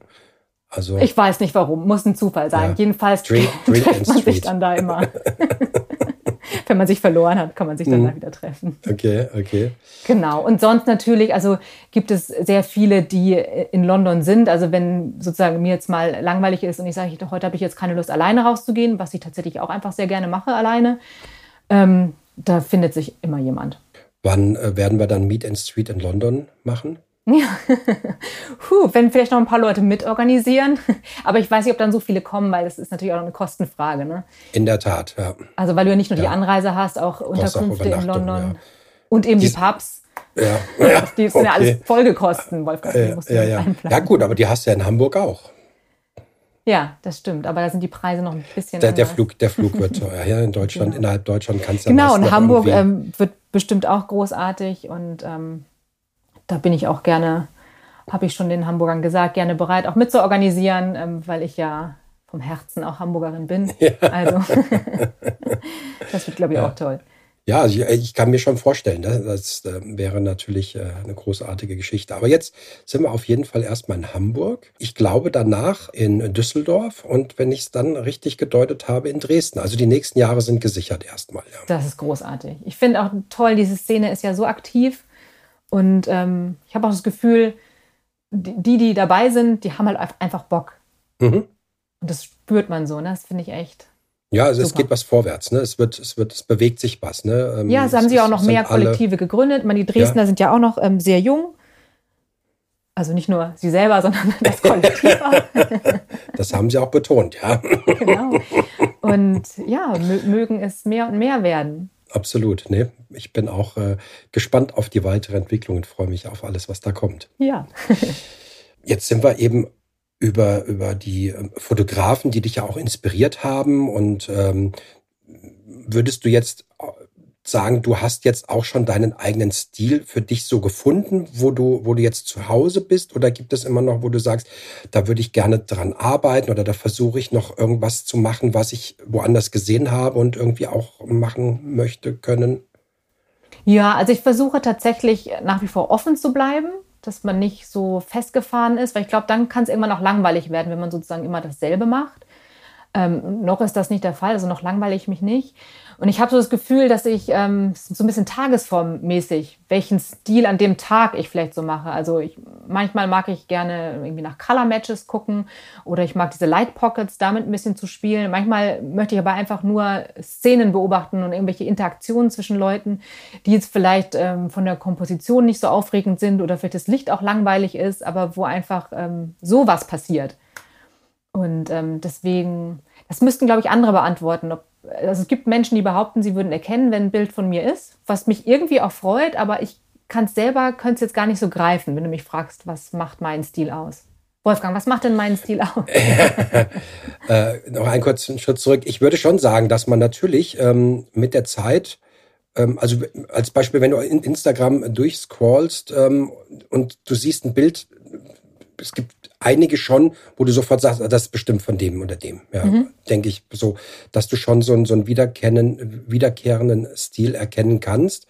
S1: Also,
S2: ich weiß nicht warum, muss ein Zufall sein. Ja. Jedenfalls Drink, Drink trifft man sich dann da immer. Wenn man sich verloren hat, kann man sich dann mhm. da wieder treffen.
S1: Okay, okay.
S2: Genau. Und sonst natürlich, also gibt es sehr viele, die in London sind. Also wenn sozusagen mir jetzt mal langweilig ist und ich sage, heute habe ich jetzt keine Lust, alleine rauszugehen, was ich tatsächlich auch einfach sehr gerne mache, alleine, ähm, da findet sich immer jemand.
S1: Wann äh, werden wir dann Meet and Street in London machen?
S2: Ja, Puh, wenn vielleicht noch ein paar Leute mitorganisieren. Aber ich weiß nicht, ob dann so viele kommen, weil das ist natürlich auch eine Kostenfrage. Ne?
S1: In der Tat, ja.
S2: Also weil du ja nicht nur die Anreise hast, auch Unterkünfte auch in London ja. und eben die, die Pubs.
S1: Ja, ja.
S2: Die sind okay. ja alles Folgekosten, Wolfgang.
S1: Ja, ja, ja. ja, gut, aber die hast du ja in Hamburg auch.
S2: Ja, das stimmt. Aber da sind die Preise noch ein bisschen.
S1: Der, der Flug, der Flug wird teuer. Ja, in Deutschland, genau. innerhalb Deutschland kannst du
S2: ja Genau, und Hamburg ähm, wird bestimmt auch großartig und ähm, da bin ich auch gerne, habe ich schon den Hamburgern gesagt, gerne bereit, auch mitzuorganisieren, ähm, weil ich ja vom Herzen auch Hamburgerin bin. Ja. Also das wird, glaube ich, ja. auch toll.
S1: Ja, also ich, ich, kann mir schon vorstellen, das, das äh, wäre natürlich äh, eine großartige Geschichte. Aber jetzt sind wir auf jeden Fall erstmal in Hamburg. Ich glaube danach in Düsseldorf und wenn ich es dann richtig gedeutet habe, in Dresden. Also die nächsten Jahre sind gesichert erstmal. Ja.
S2: Das ist großartig. Ich finde auch toll, diese Szene ist ja so aktiv. Und ähm, ich habe auch das Gefühl, die, die dabei sind, die haben halt einfach Bock. Mhm. Und das spürt man so, ne? Das finde ich echt.
S1: Ja, also super. es geht was vorwärts, ne? Es wird, es wird, es bewegt sich was, ne?
S2: Ähm, ja, es haben sie auch noch mehr Kollektive alle, gegründet. Man, die Dresdner ja. sind ja auch noch ähm, sehr jung. Also nicht nur sie selber, sondern das Kollektiv auch.
S1: Das haben sie auch betont, ja. Genau.
S2: Und ja, mögen es mehr und mehr werden.
S1: Absolut. Nee, ich bin auch äh, gespannt auf die weitere Entwicklung und freue mich auf alles, was da kommt.
S2: Ja.
S1: Jetzt sind wir eben über, über die ähm, Fotografen, die dich ja auch inspiriert haben. Und ähm, würdest du jetzt sagen, du hast jetzt auch schon deinen eigenen Stil für dich so gefunden, wo du, wo du jetzt zu Hause bist? Oder gibt es immer noch, wo du sagst, da würde ich gerne dran arbeiten oder da versuche ich noch irgendwas zu machen, was ich woanders gesehen habe und irgendwie auch machen möchte können?
S2: Ja, also ich versuche tatsächlich nach wie vor offen zu bleiben, dass man nicht so festgefahren ist, weil ich glaube, dann kann es irgendwann auch langweilig werden, wenn man sozusagen immer dasselbe macht. Ähm, noch ist das nicht der Fall, also noch langweile ich mich nicht. Und ich habe so das Gefühl, dass ich ähm, so ein bisschen tagesformmäßig, welchen Stil an dem Tag ich vielleicht so mache. Also ich, manchmal mag ich gerne irgendwie nach Color Matches gucken oder ich mag diese Light Pockets damit ein bisschen zu spielen. Manchmal möchte ich aber einfach nur Szenen beobachten und irgendwelche Interaktionen zwischen Leuten, die jetzt vielleicht ähm, von der Komposition nicht so aufregend sind oder vielleicht das Licht auch langweilig ist, aber wo einfach ähm, sowas passiert. Und ähm, deswegen, das müssten, glaube ich, andere beantworten, also es gibt Menschen, die behaupten, sie würden erkennen, wenn ein Bild von mir ist, was mich irgendwie auch freut, aber ich kann es selber, könnte es jetzt gar nicht so greifen, wenn du mich fragst, was macht mein Stil aus? Wolfgang, was macht denn mein Stil aus?
S1: äh, noch einen kurzen Schritt zurück. Ich würde schon sagen, dass man natürlich ähm, mit der Zeit, ähm, also als Beispiel, wenn du in Instagram durchscrollst ähm, und du siehst ein Bild, es gibt einige schon, wo du sofort sagst, ah, das ist bestimmt von dem oder dem. Ja, mhm. denke ich so, dass du schon so, einen, so einen wiederkehrenden Stil erkennen kannst.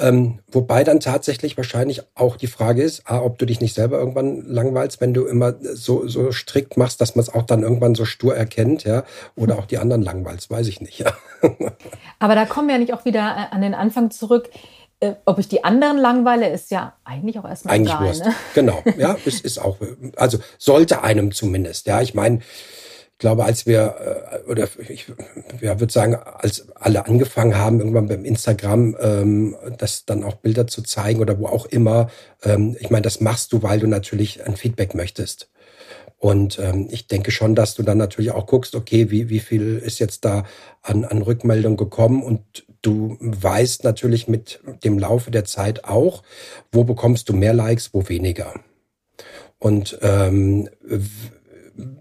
S1: Ähm, wobei dann tatsächlich wahrscheinlich auch die Frage ist, ah, ob du dich nicht selber irgendwann langweilst, wenn du immer so, so strikt machst, dass man es auch dann irgendwann so stur erkennt, ja, oder auch die anderen langweilst, weiß ich nicht. Ja.
S2: Aber da kommen wir ja nicht auch wieder äh, an den Anfang zurück. Äh, ob ich die anderen langweile, ist ja eigentlich auch erstmal
S1: eigentlich egal. Ne? Genau, ja, es ist auch, also sollte einem zumindest, ja. Ich meine, ich glaube, als wir, äh, oder ich ja, würde sagen, als alle angefangen haben, irgendwann beim Instagram, ähm, das dann auch Bilder zu zeigen oder wo auch immer, ähm, ich meine, das machst du, weil du natürlich ein Feedback möchtest. Und ähm, ich denke schon, dass du dann natürlich auch guckst, okay, wie, wie viel ist jetzt da an, an Rückmeldung gekommen und du weißt natürlich mit dem Laufe der Zeit auch, wo bekommst du mehr Likes, wo weniger. Und ähm,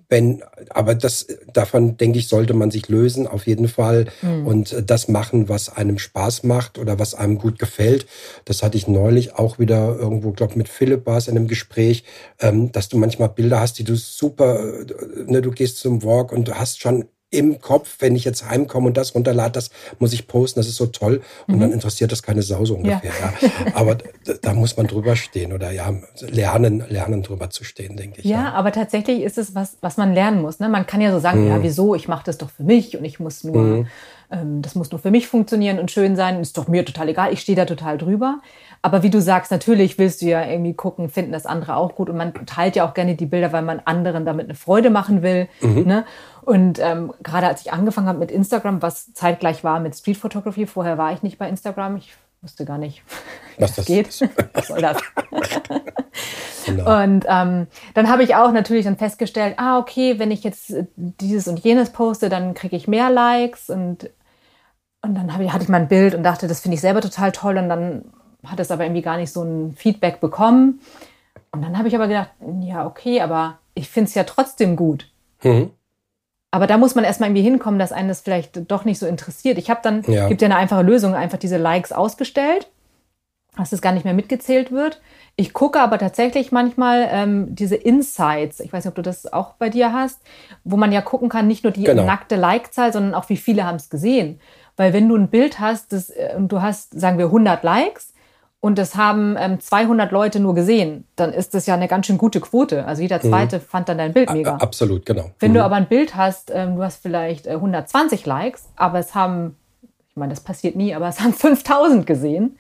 S1: wenn, aber das, davon denke ich, sollte man sich lösen, auf jeden Fall. Mhm. Und das machen, was einem Spaß macht oder was einem gut gefällt. Das hatte ich neulich auch wieder irgendwo, glaube mit Philipp war es in einem Gespräch, ähm, dass du manchmal Bilder hast, die du super, äh, ne, du gehst zum Walk und du hast schon im Kopf, wenn ich jetzt heimkomme und das runterlade, das muss ich posten, das ist so toll. Und mhm. dann interessiert das keine Sau so ungefähr. Ja. ja. Aber da, da, muss man drüber stehen oder ja, lernen, lernen drüber zu stehen, denke ich.
S2: Ja, ja, aber tatsächlich ist es was, was man lernen muss. Ne? Man kann ja so sagen, mhm. ja, wieso, ich mache das doch für mich und ich muss nur, mhm. ähm, das muss nur für mich funktionieren und schön sein. Ist doch mir total egal, ich stehe da total drüber. Aber wie du sagst, natürlich willst du ja irgendwie gucken, finden das andere auch gut. Und man teilt ja auch gerne die Bilder, weil man anderen damit eine Freude machen will. Mhm. Ne? Und ähm, gerade als ich angefangen habe mit Instagram, was zeitgleich war mit Street Photography, vorher war ich nicht bei Instagram. Ich wusste gar nicht, was das geht. Was soll das? genau. Und ähm, dann habe ich auch natürlich dann festgestellt, ah, okay, wenn ich jetzt dieses und jenes poste, dann kriege ich mehr Likes und und dann ich, hatte ich mal ein Bild und dachte, das finde ich selber total toll. Und dann hat es aber irgendwie gar nicht so ein Feedback bekommen. Und dann habe ich aber gedacht, ja, okay, aber ich finde es ja trotzdem gut. Mhm. Aber da muss man erstmal irgendwie hinkommen, dass einen das vielleicht doch nicht so interessiert. Ich habe dann, ja. gibt ja eine einfache Lösung, einfach diese Likes ausgestellt, dass es gar nicht mehr mitgezählt wird. Ich gucke aber tatsächlich manchmal ähm, diese Insights, ich weiß nicht, ob du das auch bei dir hast, wo man ja gucken kann, nicht nur die genau. nackte Like-Zahl, sondern auch, wie viele haben es gesehen. Weil wenn du ein Bild hast das, äh, und du hast, sagen wir, 100 Likes, und das haben ähm, 200 Leute nur gesehen, dann ist das ja eine ganz schön gute Quote. Also jeder mhm. zweite mhm. fand dann dein Bild mega.
S1: Absolut, genau.
S2: Wenn mhm. du aber ein Bild hast, ähm, du hast vielleicht äh, 120 Likes, aber es haben, ich meine, das passiert nie, aber es haben 5000 gesehen,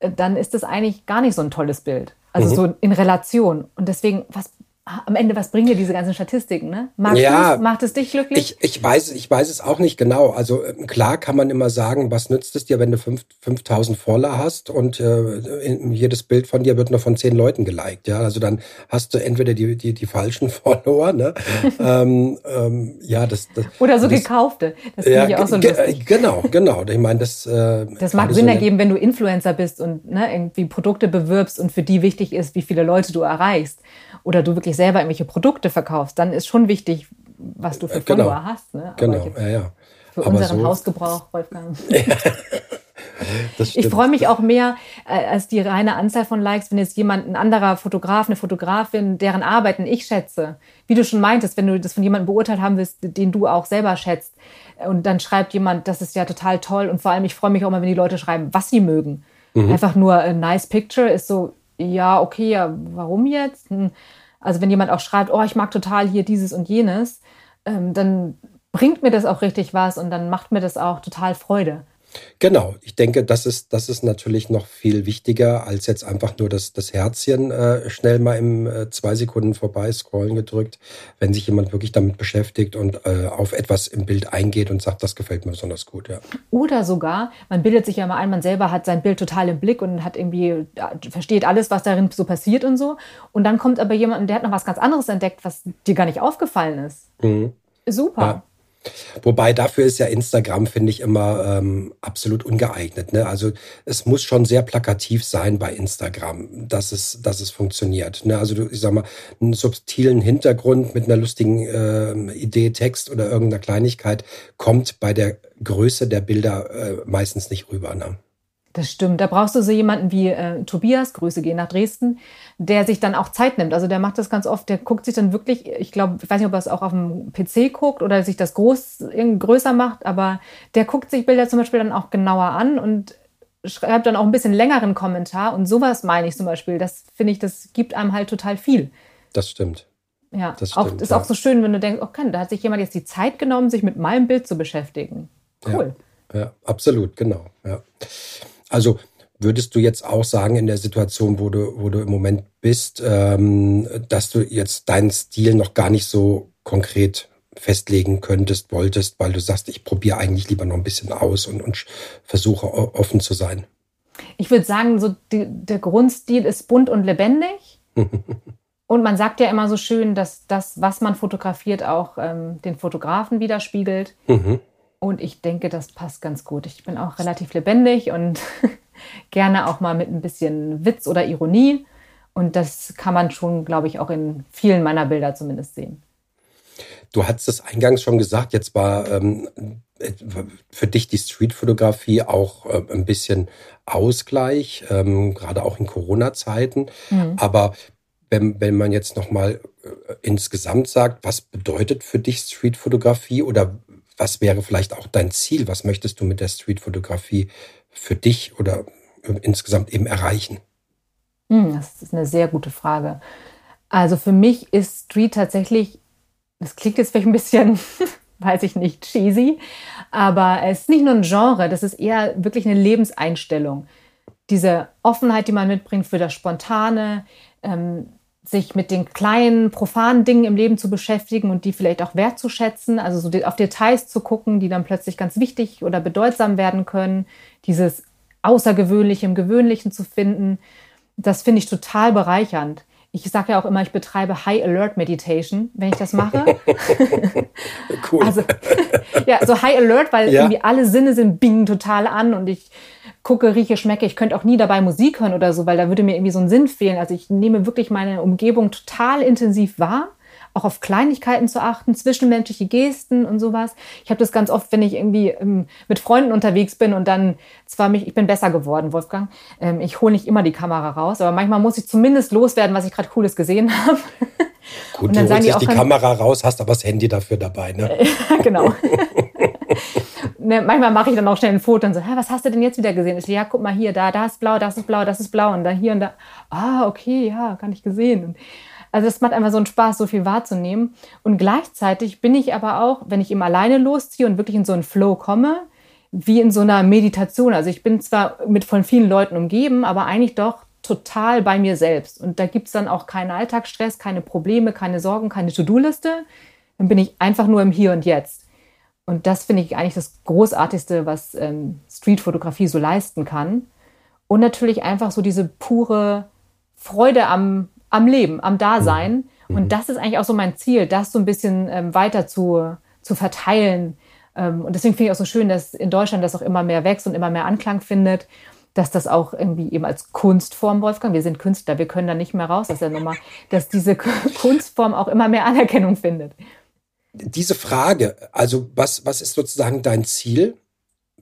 S2: äh, dann ist das eigentlich gar nicht so ein tolles Bild. Also mhm. so in Relation. Und deswegen, was am Ende, was bringen dir diese ganzen Statistiken? Ne? Magst ja, macht es dich glücklich?
S1: Ich, ich, weiß, ich weiß es auch nicht genau. Also ähm, klar kann man immer sagen, was nützt es dir, wenn du 5000 Follower hast und äh, jedes Bild von dir wird nur von zehn Leuten geliked. Ja, also dann hast du entweder die, die, die falschen Follower, ne? ähm, ähm, ja, das, das
S2: Oder so das, gekaufte. Das finde ja, ich auch so lustig.
S1: Genau, genau. Ich meine, das.
S2: Äh, das mag Sinn so ergeben, wenn du Influencer bist und ne, irgendwie Produkte bewirbst und für die wichtig ist, wie viele Leute du erreichst oder du wirklich selber irgendwelche Produkte verkaufst, dann ist schon wichtig, was du für äh, genau. Follower hast. Ne?
S1: genau, ja, ja.
S2: Für Aber unseren so Hausgebrauch, Wolfgang. ich freue mich auch mehr äh, als die reine Anzahl von Likes, wenn jetzt jemand, ein anderer Fotograf, eine Fotografin, deren Arbeiten ich schätze, wie du schon meintest, wenn du das von jemandem beurteilt haben willst, den du auch selber schätzt, und dann schreibt jemand, das ist ja total toll. Und vor allem, ich freue mich auch immer, wenn die Leute schreiben, was sie mögen. Mhm. Einfach nur ein nice picture ist so, ja, okay, ja, warum jetzt? Hm. Also wenn jemand auch schreibt, oh, ich mag total hier dieses und jenes, ähm, dann bringt mir das auch richtig was und dann macht mir das auch total Freude.
S1: Genau, ich denke, das ist, das ist natürlich noch viel wichtiger, als jetzt einfach nur das, das Herzchen äh, schnell mal im äh, zwei Sekunden vorbei scrollen gedrückt, wenn sich jemand wirklich damit beschäftigt und äh, auf etwas im Bild eingeht und sagt, das gefällt mir besonders gut. Ja.
S2: Oder sogar, man bildet sich ja mal ein, man selber hat sein Bild total im Blick und hat irgendwie, äh, versteht alles, was darin so passiert und so. Und dann kommt aber jemand und der hat noch was ganz anderes entdeckt, was dir gar nicht aufgefallen ist. Mhm. Super. Ja.
S1: Wobei dafür ist ja Instagram, finde ich, immer ähm, absolut ungeeignet. Ne? Also es muss schon sehr plakativ sein bei Instagram, dass es, dass es funktioniert. Ne? Also ich sag mal, einen subtilen Hintergrund mit einer lustigen äh, Idee, Text oder irgendeiner Kleinigkeit kommt bei der Größe der Bilder äh, meistens nicht rüber. Ne?
S2: Das stimmt. Da brauchst du so jemanden wie äh, Tobias, Grüße gehen nach Dresden, der sich dann auch Zeit nimmt. Also der macht das ganz oft, der guckt sich dann wirklich, ich glaube, ich weiß nicht, ob er es auch auf dem PC guckt oder sich das groß, größer macht, aber der guckt sich Bilder zum Beispiel dann auch genauer an und schreibt dann auch ein bisschen längeren Kommentar. Und sowas meine ich zum Beispiel. Das finde ich, das gibt einem halt total viel.
S1: Das stimmt.
S2: Ja, das stimmt, auch, ist ja. auch so schön, wenn du denkst, okay, da hat sich jemand jetzt die Zeit genommen, sich mit meinem Bild zu beschäftigen. Cool.
S1: Ja, ja absolut, genau. Ja. Also würdest du jetzt auch sagen, in der Situation, wo du, wo du im Moment bist, ähm, dass du jetzt deinen Stil noch gar nicht so konkret festlegen könntest, wolltest, weil du sagst, ich probiere eigentlich lieber noch ein bisschen aus und, und versuche offen zu sein?
S2: Ich würde sagen, so die, der Grundstil ist bunt und lebendig. und man sagt ja immer so schön, dass das, was man fotografiert, auch ähm, den Fotografen widerspiegelt. Mhm. Und ich denke, das passt ganz gut. Ich bin auch relativ lebendig und gerne auch mal mit ein bisschen Witz oder Ironie. Und das kann man schon, glaube ich, auch in vielen meiner Bilder zumindest sehen.
S1: Du hast es eingangs schon gesagt, jetzt war ähm, für dich die Streetfotografie auch äh, ein bisschen Ausgleich, ähm, gerade auch in Corona-Zeiten. Mhm. Aber wenn, wenn man jetzt nochmal äh, insgesamt sagt, was bedeutet für dich Streetfotografie oder was wäre vielleicht auch dein Ziel? Was möchtest du mit der Streetfotografie für dich oder insgesamt eben erreichen?
S2: Hm, das ist eine sehr gute Frage. Also für mich ist Street tatsächlich, das klingt jetzt vielleicht ein bisschen, weiß ich nicht, cheesy, aber es ist nicht nur ein Genre, das ist eher wirklich eine Lebenseinstellung. Diese Offenheit, die man mitbringt für das Spontane, ähm, sich mit den kleinen, profanen Dingen im Leben zu beschäftigen und die vielleicht auch wertzuschätzen, also so auf Details zu gucken, die dann plötzlich ganz wichtig oder bedeutsam werden können, dieses Außergewöhnliche im Gewöhnlichen zu finden, das finde ich total bereichernd. Ich sage ja auch immer, ich betreibe High Alert Meditation, wenn ich das mache. cool. Also, ja, so High Alert, weil ja. irgendwie alle Sinne sind bing total an und ich gucke, rieche, schmecke. Ich könnte auch nie dabei Musik hören oder so, weil da würde mir irgendwie so ein Sinn fehlen. Also ich nehme wirklich meine Umgebung total intensiv wahr auch auf Kleinigkeiten zu achten, zwischenmenschliche Gesten und sowas. Ich habe das ganz oft, wenn ich irgendwie ähm, mit Freunden unterwegs bin und dann zwar mich, ich bin besser geworden, Wolfgang, ähm, ich hole nicht immer die Kamera raus, aber manchmal muss ich zumindest loswerden, was ich gerade Cooles gesehen habe.
S1: Gut, und dann du holst die, die Kamera raus, hast aber das Handy dafür dabei, ne?
S2: genau. ne, manchmal mache ich dann auch schnell ein Foto und so, was hast du denn jetzt wieder gesehen? Ich ja, guck mal hier, da, da ist blau, das ist blau, das ist blau und dann hier und da. Ah, okay, ja, gar nicht gesehen. Also es macht einfach so einen Spaß, so viel wahrzunehmen. Und gleichzeitig bin ich aber auch, wenn ich eben alleine losziehe und wirklich in so einen Flow komme, wie in so einer Meditation. Also ich bin zwar mit von vielen Leuten umgeben, aber eigentlich doch total bei mir selbst. Und da gibt es dann auch keinen Alltagsstress, keine Probleme, keine Sorgen, keine To-Do-Liste. Dann bin ich einfach nur im Hier und Jetzt. Und das finde ich eigentlich das Großartigste, was ähm, Streetfotografie so leisten kann. Und natürlich einfach so diese pure Freude am, am Leben, am Dasein. Mhm. Und das ist eigentlich auch so mein Ziel, das so ein bisschen ähm, weiter zu, zu verteilen. Ähm, und deswegen finde ich auch so schön, dass in Deutschland das auch immer mehr wächst und immer mehr Anklang findet dass das auch irgendwie eben als Kunstform, Wolfgang, wir sind Künstler, wir können da nicht mehr raus aus der Nummer, dass diese Kunstform auch immer mehr Anerkennung findet
S1: diese Frage, also was, was ist sozusagen dein Ziel?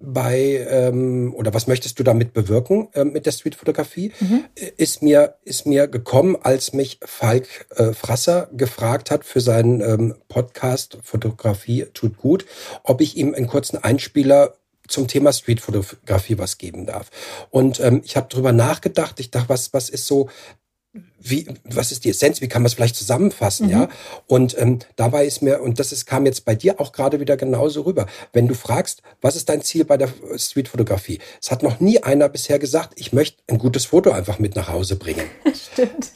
S1: bei ähm, oder was möchtest du damit bewirken äh, mit der Streetfotografie, mhm. ist mir ist mir gekommen, als mich Falk äh, Frasser gefragt hat für seinen ähm, Podcast Fotografie tut gut, ob ich ihm einen kurzen Einspieler zum Thema Streetfotografie was geben darf. Und ähm, ich habe drüber nachgedacht. Ich dachte, was was ist so wie, was ist die Essenz, wie kann man es vielleicht zusammenfassen, mhm. ja? Und ähm, dabei ist mir, und das ist, kam jetzt bei dir auch gerade wieder genauso rüber, wenn du fragst, was ist dein Ziel bei der Streetfotografie? Es hat noch nie einer bisher gesagt, ich möchte ein gutes Foto einfach mit nach Hause bringen.
S2: Stimmt.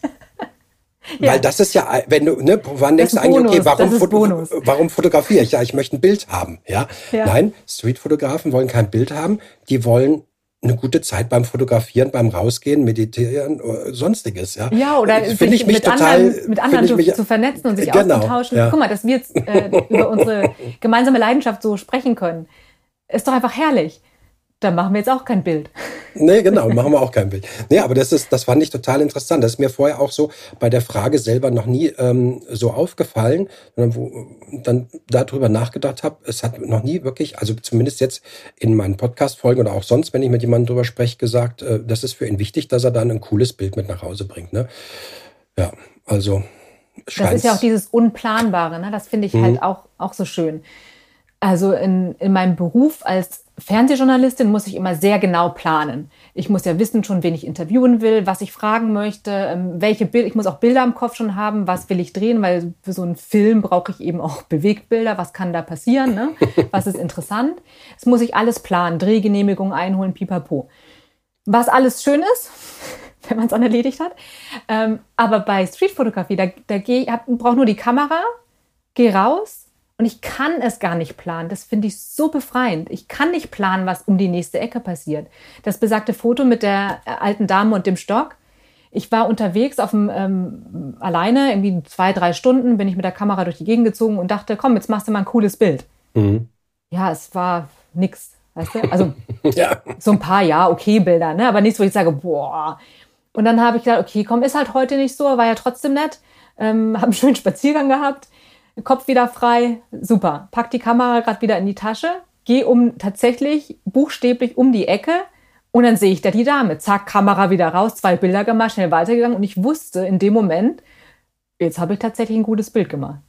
S1: Weil ja. das ist ja, wenn du, ne, wann denkst du eigentlich, okay, warum, warum fotografiere ich? Ja, ich möchte ein Bild haben, ja? ja. Nein, Streetfotografen wollen kein Bild haben, die wollen eine gute Zeit beim Fotografieren, beim Rausgehen, Meditieren, oder sonstiges. Ja,
S2: ja oder
S1: finde ich mich
S2: mit
S1: total,
S2: anderen, mit anderen mich, zu vernetzen und sich genau, auszutauschen. Ja. Guck mal, dass wir jetzt äh, über unsere gemeinsame Leidenschaft so sprechen können, ist doch einfach herrlich dann machen wir jetzt auch kein Bild.
S1: Nee, genau, machen wir auch kein Bild. Nee, aber das ist, das fand ich total interessant. Das ist mir vorher auch so bei der Frage selber noch nie ähm, so aufgefallen, sondern wo dann darüber nachgedacht habe. Es hat noch nie wirklich, also zumindest jetzt in meinen Podcast-Folgen oder auch sonst, wenn ich mit jemandem drüber spreche, gesagt, äh, das ist für ihn wichtig, dass er dann ein cooles Bild mit nach Hause bringt. Ne? Ja, also.
S2: Das ist ja auch dieses Unplanbare, ne? Das finde ich mhm. halt auch, auch so schön. Also in, in meinem Beruf als Fernsehjournalistin muss ich immer sehr genau planen. Ich muss ja wissen schon, wen ich interviewen will, was ich fragen möchte, ähm, welche Bilder, ich muss auch Bilder im Kopf schon haben, was will ich drehen, weil für so einen Film brauche ich eben auch Bewegtbilder, was kann da passieren, ne? was ist interessant. Das muss ich alles planen, Drehgenehmigung einholen, pipapo. Was alles schön ist, wenn man es dann erledigt hat. Ähm, aber bei Streetfotografie, da, da brauche nur die Kamera, gehe raus, und ich kann es gar nicht planen. Das finde ich so befreiend. Ich kann nicht planen, was um die nächste Ecke passiert. Das besagte Foto mit der äh, alten Dame und dem Stock. Ich war unterwegs auf dem, ähm, alleine, irgendwie zwei, drei Stunden, bin ich mit der Kamera durch die Gegend gezogen und dachte, komm, jetzt machst du mal ein cooles Bild. Mhm. Ja, es war nix. Weißt du? Also ja. so ein paar, ja, okay Bilder, ne? aber nichts, wo ich sage, boah. Und dann habe ich gedacht, okay, komm, ist halt heute nicht so, war ja trotzdem nett. Ähm, habe einen schönen Spaziergang gehabt Kopf wieder frei, super. Pack die Kamera gerade wieder in die Tasche, geh um tatsächlich buchstäblich um die Ecke und dann sehe ich da die Dame. Zack, Kamera wieder raus, zwei Bilder gemacht, schnell weitergegangen und ich wusste in dem Moment, jetzt habe ich tatsächlich ein gutes Bild gemacht.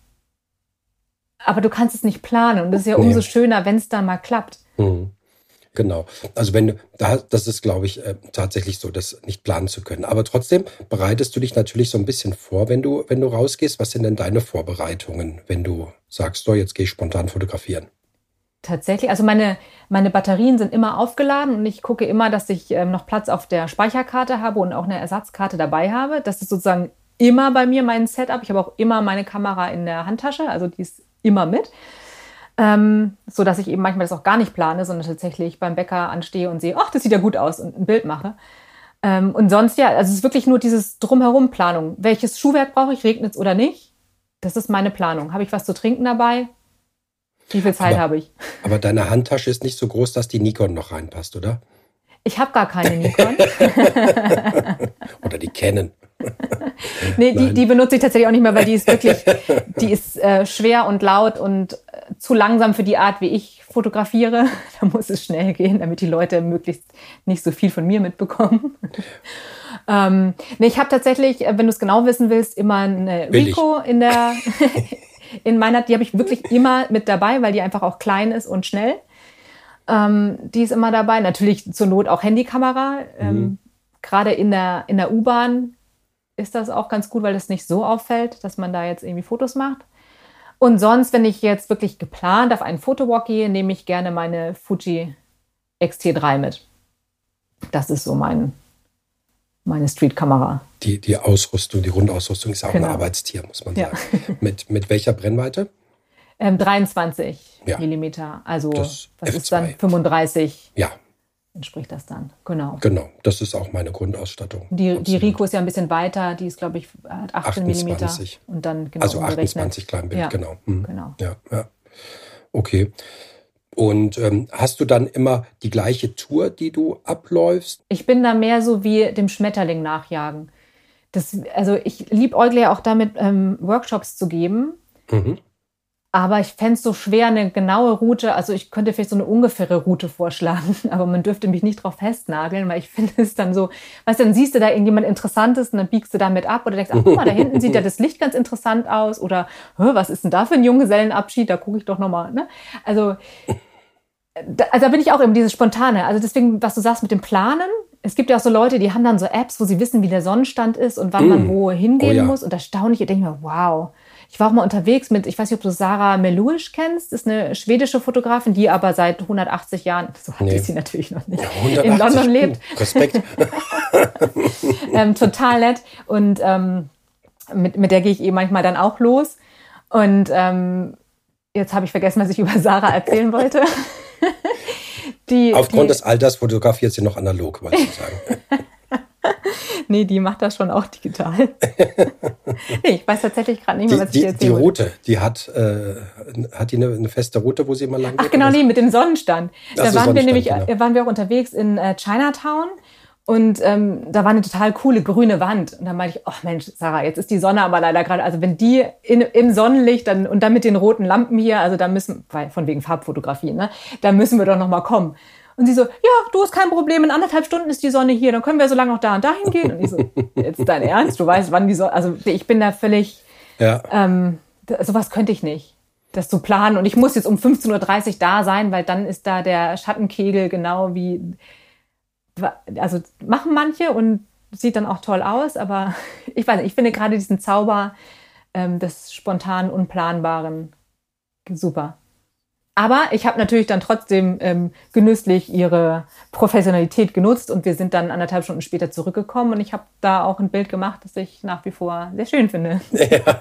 S2: Aber du kannst es nicht planen und es ist ja umso schöner, wenn es dann mal klappt. Mhm.
S1: Genau. Also wenn du, da, das ist, glaube ich, äh, tatsächlich so, das nicht planen zu können. Aber trotzdem bereitest du dich natürlich so ein bisschen vor, wenn du, wenn du rausgehst. Was sind denn deine Vorbereitungen, wenn du sagst, so, jetzt gehe ich spontan fotografieren?
S2: Tatsächlich, also meine, meine Batterien sind immer aufgeladen und ich gucke immer, dass ich ähm, noch Platz auf der Speicherkarte habe und auch eine Ersatzkarte dabei habe. Das ist sozusagen immer bei mir mein Setup. Ich habe auch immer meine Kamera in der Handtasche, also die ist immer mit. Ähm, so dass ich eben manchmal das auch gar nicht plane, sondern tatsächlich beim Bäcker anstehe und sehe, ach, das sieht ja gut aus und ein Bild mache. Ähm, und sonst ja, also es ist wirklich nur dieses drumherum Planung. Welches Schuhwerk brauche ich, regnet es oder nicht? Das ist meine Planung. Habe ich was zu trinken dabei? Wie viel Zeit habe ich?
S1: Aber deine Handtasche ist nicht so groß, dass die Nikon noch reinpasst, oder?
S2: Ich habe gar keine Nikon.
S1: oder die Canon.
S2: nee, die, die benutze ich tatsächlich auch nicht mehr, weil die ist wirklich, die ist äh, schwer und laut und zu langsam für die Art, wie ich fotografiere. Da muss es schnell gehen, damit die Leute möglichst nicht so viel von mir mitbekommen. ähm, nee, ich habe tatsächlich, äh, wenn du es genau wissen willst, immer eine Will Rico ich. in der in meiner, die habe ich wirklich immer mit dabei, weil die einfach auch klein ist und schnell. Ähm, die ist immer dabei. Natürlich zur Not auch Handykamera. Ähm, mhm. Gerade in der, in der U-Bahn ist das auch ganz gut, weil es nicht so auffällt, dass man da jetzt irgendwie Fotos macht. Und sonst, wenn ich jetzt wirklich geplant auf einen Fotowalk gehe, nehme ich gerne meine Fuji XT3 mit. Das ist so mein, meine Streetkamera.
S1: Die, die Ausrüstung, die Rundausrüstung ist auch genau. ein Arbeitstier, muss man sagen. Ja. mit, mit welcher Brennweite?
S2: Ähm, 23 ja. Millimeter. Also, das was F2. ist dann 35?
S1: Ja,
S2: entspricht das dann. Genau.
S1: Genau, das ist auch meine Grundausstattung.
S2: Die, die Rico ist ja ein bisschen weiter, die ist, glaube ich, 18 mm. Und dann
S1: genau. Also 28 Kleinbild,
S2: ja,
S1: genau.
S2: Hm. genau.
S1: Ja, ja. Okay. Und ähm, hast du dann immer die gleiche Tour, die du abläufst?
S2: Ich bin da mehr so wie dem Schmetterling nachjagen. Das, also ich liebe Eugle ja auch damit, ähm, Workshops zu geben. Mhm. Aber ich fände es so schwer, eine genaue Route, also ich könnte vielleicht so eine ungefähre Route vorschlagen, aber man dürfte mich nicht drauf festnageln, weil ich finde es dann so, weißt du, dann siehst du da irgendjemand Interessantes und dann biegst du damit ab oder denkst, ach guck mal, da hinten sieht ja das Licht ganz interessant aus oder was ist denn da für ein Junggesellenabschied, da gucke ich doch nochmal. Ne? Also, da, also da bin ich auch eben dieses Spontane. Also deswegen, was du sagst mit dem Planen, es gibt ja auch so Leute, die haben dann so Apps, wo sie wissen, wie der Sonnenstand ist und wann mm. man wo hingehen oh, ja. muss. Und erstaunlich, ich denke mir, wow, ich war auch mal unterwegs mit, ich weiß nicht, ob du Sarah Meluisch kennst, ist eine schwedische Fotografin, die aber seit 180 Jahren, so hat nee. sie natürlich noch nicht, ja, in London lebt.
S1: Respekt.
S2: ähm, total nett. Und ähm, mit, mit der gehe ich eh manchmal dann auch los. Und ähm, jetzt habe ich vergessen, was ich über Sarah erzählen wollte.
S1: die, Aufgrund die, des Alters fotografiert sie noch analog, wollte ich sagen.
S2: nee, die macht das schon auch digital. nee, ich weiß tatsächlich gerade nicht mehr, was
S1: die,
S2: ich jetzt Die
S1: Route, die hat, äh, hat die eine, eine, feste Route, wo sie immer lang geht?
S2: Ach genau, nee, mit dem Sonnenstand. Da waren Sonnenstand, wir nämlich, genau. waren wir auch unterwegs in äh, Chinatown. Und ähm, da war eine total coole grüne Wand. Und dann meinte ich, oh Mensch, Sarah, jetzt ist die Sonne aber leider gerade, also wenn die in, im Sonnenlicht dann und dann mit den roten Lampen hier, also da müssen, weil von wegen Farbfotografie, ne, da müssen wir doch noch mal kommen. Und sie so, ja, du hast kein Problem, in anderthalb Stunden ist die Sonne hier, dann können wir so lange noch da und dahin gehen. Und ich so, jetzt dein Ernst, du weißt, wann die Sonne, also ich bin da völlig, ja. ähm, sowas könnte ich nicht, das zu planen. Und ich muss jetzt um 15.30 Uhr da sein, weil dann ist da der Schattenkegel genau wie, also machen manche und sieht dann auch toll aus, aber ich weiß nicht, ich finde gerade diesen Zauber ähm, des spontanen, unplanbaren super. Aber ich habe natürlich dann trotzdem ähm, genüsslich ihre Professionalität genutzt und wir sind dann anderthalb Stunden später zurückgekommen und ich habe da auch ein Bild gemacht, das ich nach wie vor sehr schön finde.
S1: Ja,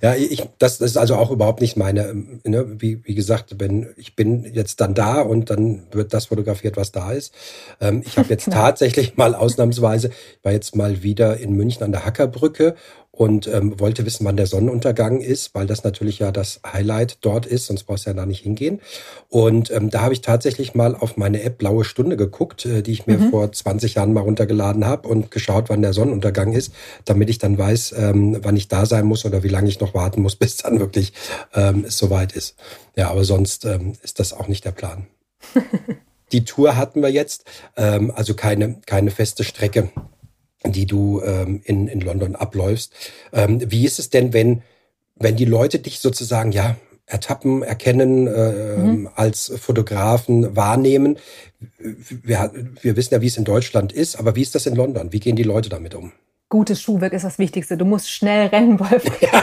S1: ja ich, das, das ist also auch überhaupt nicht meine, ähm, ne, wie, wie gesagt, wenn, ich bin jetzt dann da und dann wird das fotografiert, was da ist. Ähm, ich habe jetzt tatsächlich mal ausnahmsweise, war jetzt mal wieder in München an der Hackerbrücke und ähm, wollte wissen, wann der Sonnenuntergang ist, weil das natürlich ja das Highlight dort ist, sonst brauchst du ja da nicht hingehen. Und ähm, da habe ich tatsächlich mal auf meine App Blaue Stunde geguckt, äh, die ich mir mhm. vor 20 Jahren mal runtergeladen habe und geschaut, wann der Sonnenuntergang ist, damit ich dann weiß, ähm, wann ich da sein muss oder wie lange ich noch warten muss, bis dann wirklich ähm, es soweit ist. Ja, aber sonst ähm, ist das auch nicht der Plan. die Tour hatten wir jetzt, ähm, also keine, keine feste Strecke die du ähm, in, in London abläufst. Ähm, wie ist es denn, wenn, wenn die Leute dich sozusagen, ja, ertappen, erkennen, äh, mhm. als Fotografen wahrnehmen? Wir, wir wissen ja, wie es in Deutschland ist, aber wie ist das in London? Wie gehen die Leute damit um?
S2: Gutes Schuhwerk ist das Wichtigste. Du musst schnell rennen, Wolfgang. Ja,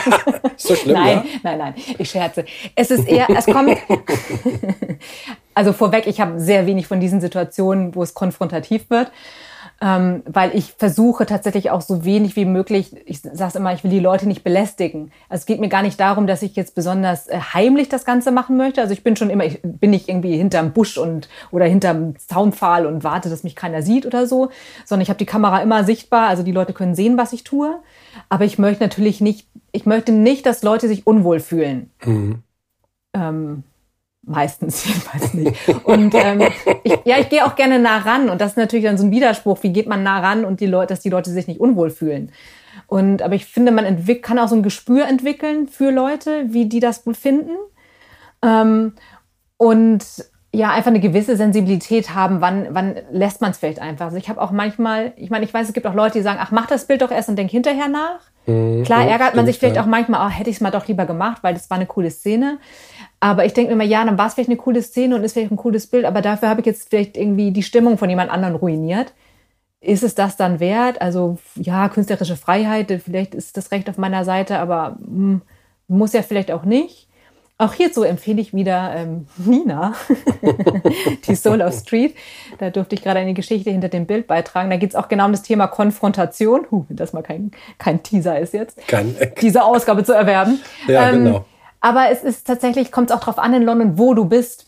S1: so schlimm,
S2: nein,
S1: ja?
S2: nein, nein, ich scherze. Es ist eher, es kommt, also vorweg, ich habe sehr wenig von diesen Situationen, wo es konfrontativ wird ähm, weil ich versuche tatsächlich auch so wenig wie möglich, ich sage immer, ich will die Leute nicht belästigen. Also es geht mir gar nicht darum, dass ich jetzt besonders äh, heimlich das Ganze machen möchte. Also ich bin schon immer, ich bin nicht irgendwie hinterm Busch und oder hinterm Zaunpfahl und warte, dass mich keiner sieht oder so, sondern ich habe die Kamera immer sichtbar, also die Leute können sehen, was ich tue. Aber ich möchte natürlich nicht, ich möchte nicht, dass Leute sich unwohl fühlen. Mhm. Ähm, Meistens jedenfalls nicht. Und ähm, ich, ja, ich gehe auch gerne nah ran. Und das ist natürlich dann so ein Widerspruch. Wie geht man nah ran und die Leute, dass die Leute sich nicht unwohl fühlen? Und aber ich finde, man entwick kann auch so ein Gespür entwickeln für Leute, wie die das wohl finden. Ähm, und ja, einfach eine gewisse Sensibilität haben, wann, wann lässt man es vielleicht einfach. Also ich habe auch manchmal, ich meine, ich weiß, es gibt auch Leute, die sagen, ach, mach das Bild doch erst und denk hinterher nach. Mhm, Klar ärgert man sich vielleicht ja. auch manchmal, oh, hätte ich es mal doch lieber gemacht, weil das war eine coole Szene. Aber ich denke mir immer, ja, dann war es vielleicht eine coole Szene und ist vielleicht ein cooles Bild, aber dafür habe ich jetzt vielleicht irgendwie die Stimmung von jemand anderem ruiniert. Ist es das dann wert? Also ja, künstlerische Freiheit, vielleicht ist das Recht auf meiner Seite, aber hm, muss ja vielleicht auch nicht. Auch hierzu empfehle ich wieder ähm, Nina, die Soul of Street. Da durfte ich gerade eine Geschichte hinter dem Bild beitragen. Da geht es auch genau um das Thema Konfrontation. Huh, wenn das mal kein, kein Teaser ist jetzt,
S1: kein,
S2: diese Ausgabe zu erwerben.
S1: Ja, ähm, genau.
S2: Aber es ist tatsächlich, kommt es auch drauf an in London, wo du bist.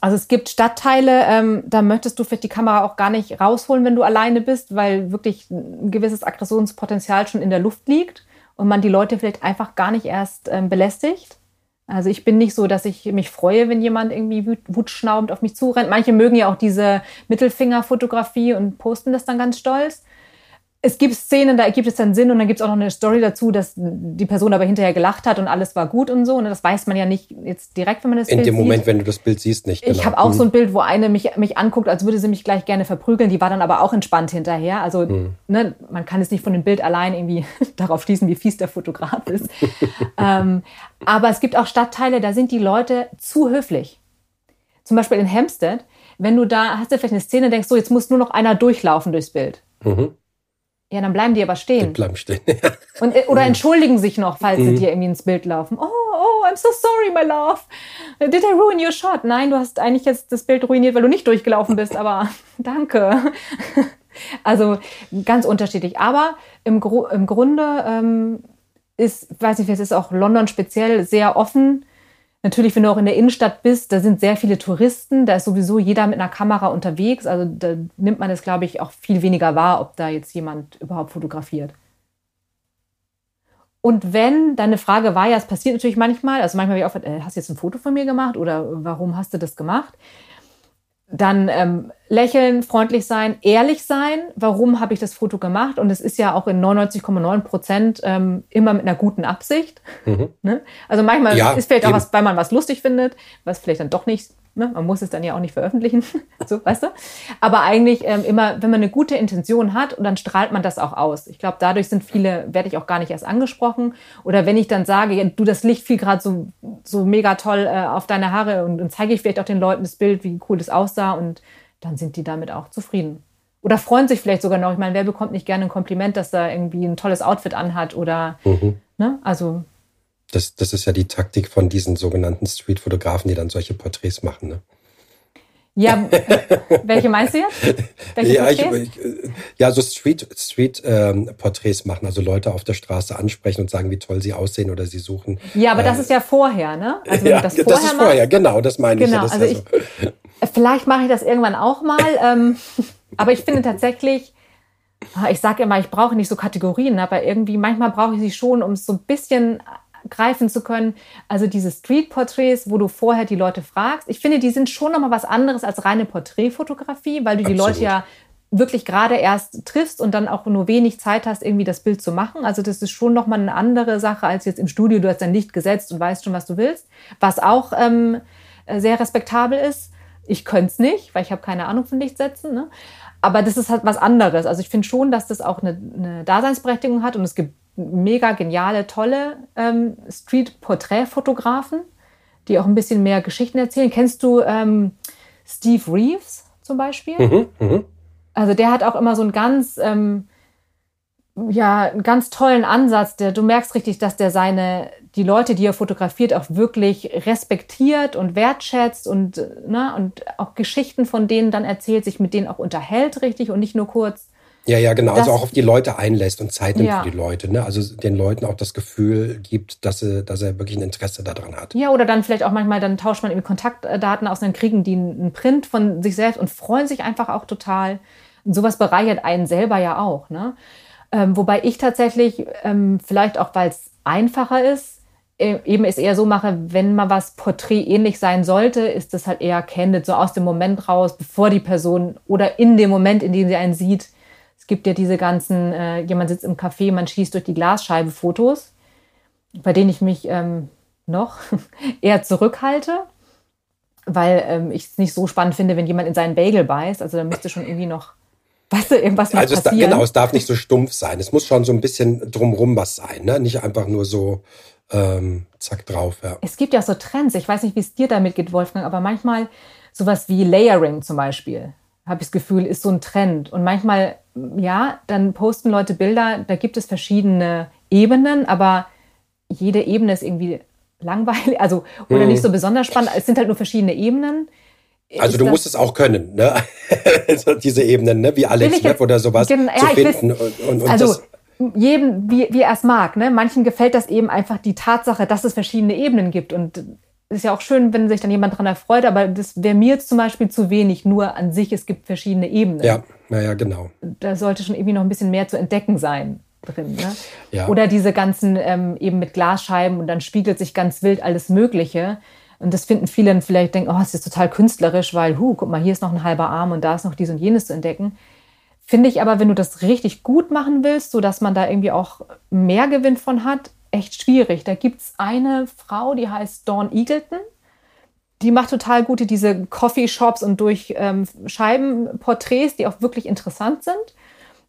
S2: Also es gibt Stadtteile, ähm, da möchtest du vielleicht die Kamera auch gar nicht rausholen, wenn du alleine bist, weil wirklich ein gewisses Aggressionspotenzial schon in der Luft liegt und man die Leute vielleicht einfach gar nicht erst ähm, belästigt. Also ich bin nicht so, dass ich mich freue, wenn jemand irgendwie wutschnaubend auf mich zurennt. Manche mögen ja auch diese Mittelfingerfotografie und posten das dann ganz stolz. Es gibt Szenen, da ergibt es dann Sinn und dann gibt es auch noch eine Story dazu, dass die Person aber hinterher gelacht hat und alles war gut und so. Und das weiß man ja nicht jetzt direkt, wenn man das
S1: In
S2: Bild
S1: dem Moment,
S2: sieht.
S1: wenn du das Bild siehst, nicht.
S2: Ich
S1: genau.
S2: habe auch
S1: Mhm.
S2: so ein Bild, wo eine mich, mich anguckt, als würde sie mich gleich gerne verprügeln. Die war dann aber auch entspannt hinterher. Also
S1: Mhm.
S2: ne, man kann es nicht von dem Bild allein irgendwie darauf schließen, wie fies der Fotograf ist. ähm, aber es gibt auch Stadtteile, da sind die Leute zu höflich. Zum Beispiel in Hampstead, wenn du da hast du vielleicht eine Szene, denkst so, jetzt muss nur noch einer durchlaufen durchs Bild.
S1: Mhm.
S2: Ja, dann bleiben die aber
S1: Die
S2: stehen.
S1: bleiben stehen.
S2: Und, äh, oder entschuldigen sich noch, falls
S1: Mhm.
S2: sie dir irgendwie ins Bild laufen. Oh, oh, I'm so sorry, my love. Did I ruin your shot? Nein, du hast eigentlich jetzt das Bild ruiniert, weil du nicht durchgelaufen bist, aber danke. Also ganz unterschiedlich. Aber im, Gru im Grunde ähm, ist, weiß nicht, es ist auch London speziell sehr offen. Natürlich, wenn du auch in der Innenstadt bist, da sind sehr viele Touristen, da ist sowieso jeder mit einer Kamera unterwegs. Also da nimmt man es, glaube ich, auch viel weniger wahr, ob da jetzt jemand überhaupt fotografiert. Und wenn, deine Frage war ja, es passiert natürlich manchmal, also manchmal habe ich auch, äh, hast du jetzt ein Foto von mir gemacht oder warum hast du das gemacht? Dann ähm, lächeln, freundlich sein, ehrlich sein. Warum habe ich das Foto gemacht? Und es ist ja auch in 99,9 Prozent ähm, immer mit einer guten Absicht. Ne? Also manchmal
S1: Ja,
S2: ist vielleicht auch
S1: eben.
S2: was, weil man was lustig findet, was vielleicht dann doch nicht. Ne? Man muss es dann ja auch nicht veröffentlichen, so, weißt du? Aber eigentlich ähm, immer, wenn man eine gute Intention hat, und dann strahlt man das auch aus. Ich glaube, dadurch sind viele, werde ich auch gar nicht erst angesprochen. Oder wenn ich dann sage, ja, du, das Licht fiel gerade so, so mega toll äh, auf deine Haare und dann zeige ich vielleicht auch den Leuten das Bild, wie cool das aussah und dann sind die damit auch zufrieden. Oder freuen sich vielleicht sogar noch. Ich meine, wer bekommt nicht gerne ein Kompliment, dass er irgendwie ein tolles Outfit anhat oder,
S1: Mhm.
S2: ne? Also,
S1: Das, das ist ja die Taktik von diesen sogenannten Street-Fotografen, die dann solche Porträts machen. Ne?
S2: ja, welche meinst du jetzt? Welche
S1: Ja, ich, ich, äh, ja, so Street-Porträts Street, ähm, Porträts machen, also Leute auf der Straße ansprechen und sagen, wie toll sie aussehen oder sie suchen.
S2: Ja, aber das ist ja vorher, ne? Also
S1: ja,
S2: das
S1: das,
S2: vorher
S1: ist vorher,
S2: machst,
S1: genau, das meine ich.
S2: Genau,
S1: ja, das
S2: also
S1: ist
S2: ich, vielleicht mache ich das irgendwann auch mal. Ähm, aber ich finde tatsächlich, ah, ich sage immer, ich brauche nicht so Kategorien, aber irgendwie manchmal brauche ich sie schon, um es so ein bisschen greifen zu können. Also diese Street-Porträts, wo du vorher die Leute fragst, ich finde, die sind schon nochmal was anderes als reine Porträtfotografie, weil du die
S1: Absolut.
S2: Leute ja wirklich gerade erst triffst und dann auch nur wenig Zeit hast, irgendwie das Bild zu machen. Also das ist schon nochmal eine andere Sache als jetzt im Studio. Du hast dein Licht gesetzt und weißt schon, was du willst. Was auch ähm, sehr respektabel ist. Ich könnte es nicht, weil ich habe keine Ahnung von Lichtsetzen. Ne? Aber das ist halt was anderes. Also ich finde schon, dass das auch eine, eine Daseinsberechtigung hat und es gibt mega geniale, tolle ähm, Street-Porträtfotografen, die auch ein bisschen mehr Geschichten erzählen. Kennst du ähm, Steve Reeves zum Beispiel?
S1: Mhm, mhm.
S2: Also der hat auch immer so einen ganz, ähm, ja, einen ganz tollen Ansatz. Der, du merkst richtig, dass der seine, die Leute, die er fotografiert, auch wirklich respektiert und wertschätzt und, äh, ne, und auch Geschichten von denen dann erzählt, sich mit denen auch unterhält richtig und nicht nur kurz.
S1: Ja, ja, genau. Also auch auf die Leute einlässt und Zeit nimmt
S2: Ja.
S1: für die Leute. Ne? Also den Leuten auch das Gefühl gibt, dass, sie, dass er wirklich ein Interesse daran hat.
S2: Ja, oder dann vielleicht auch manchmal, dann tauscht man irgendwie Kontaktdaten aus, dann kriegen die einen Print von sich selbst und freuen sich einfach auch total. Und sowas bereichert einen selber ja auch. Ne? Ähm, wobei ich tatsächlich, ähm, vielleicht auch, weil es einfacher ist, äh, eben es eher so mache, wenn mal was porträtähnlich sein sollte, ist das halt eher candid, so aus dem Moment raus, bevor die Person oder in dem Moment, in dem sie einen sieht. Es gibt ja diese ganzen, äh, jemand sitzt im Café, man schießt durch die Glasscheibe Fotos, bei denen ich mich ähm, noch eher zurückhalte, weil ähm, ich es nicht so spannend finde, wenn jemand in seinen Bagel beißt. Also da müsste schon irgendwie noch, weißt du, irgendwas
S1: Also es da,
S2: passieren.
S1: genau, es darf nicht so stumpf sein. Es muss schon so ein bisschen drumrum was sein, ne? Nicht einfach nur so ähm, zack drauf, ja.
S2: Es gibt ja so Trends, ich weiß nicht, wie es dir damit geht, Wolfgang, aber manchmal sowas wie Layering zum Beispiel, habe ich das Gefühl, ist so ein Trend. Und manchmal, ja, dann posten Leute Bilder, da gibt es verschiedene Ebenen, aber jede Ebene ist irgendwie langweilig, also oder
S1: Mhm.
S2: nicht so besonders spannend. Es sind halt nur verschiedene Ebenen.
S1: Also
S2: Ist
S1: du musst es auch können, ne? diese Ebenen, ne? Wie Alex
S2: ich
S1: Web
S2: jetzt-
S1: oder sowas
S2: Gen-
S1: zu
S2: ja,
S1: finden. Und, und, und
S2: also
S1: das,
S2: jedem, wie, wie er es mag. Ne? Manchen gefällt das eben einfach die Tatsache, dass es verschiedene Ebenen gibt. Und ist ja auch schön, wenn sich dann jemand daran erfreut, aber das wäre mir jetzt zum Beispiel zu wenig, nur an sich, es gibt verschiedene Ebenen.
S1: ja, naja, genau.
S2: Da sollte schon irgendwie noch ein bisschen mehr zu entdecken sein drin. Ne?
S1: Ja.
S2: Oder diese ganzen ähm, eben mit Glasscheiben und dann spiegelt sich ganz wild alles Mögliche. Und das finden viele dann vielleicht denken, oh, es ist total künstlerisch, weil, hu, guck mal, hier ist noch ein halber Arm und da ist noch dies und jenes zu entdecken. Finde ich aber, wenn du das richtig gut machen willst, sodass man da irgendwie auch mehr Gewinn von hat, echt schwierig. Da gibt es eine Frau, die heißt Dawn Eagleton. Die macht total gute diese Coffeeshops und durch ähm, Scheibenporträts, die auch wirklich interessant sind.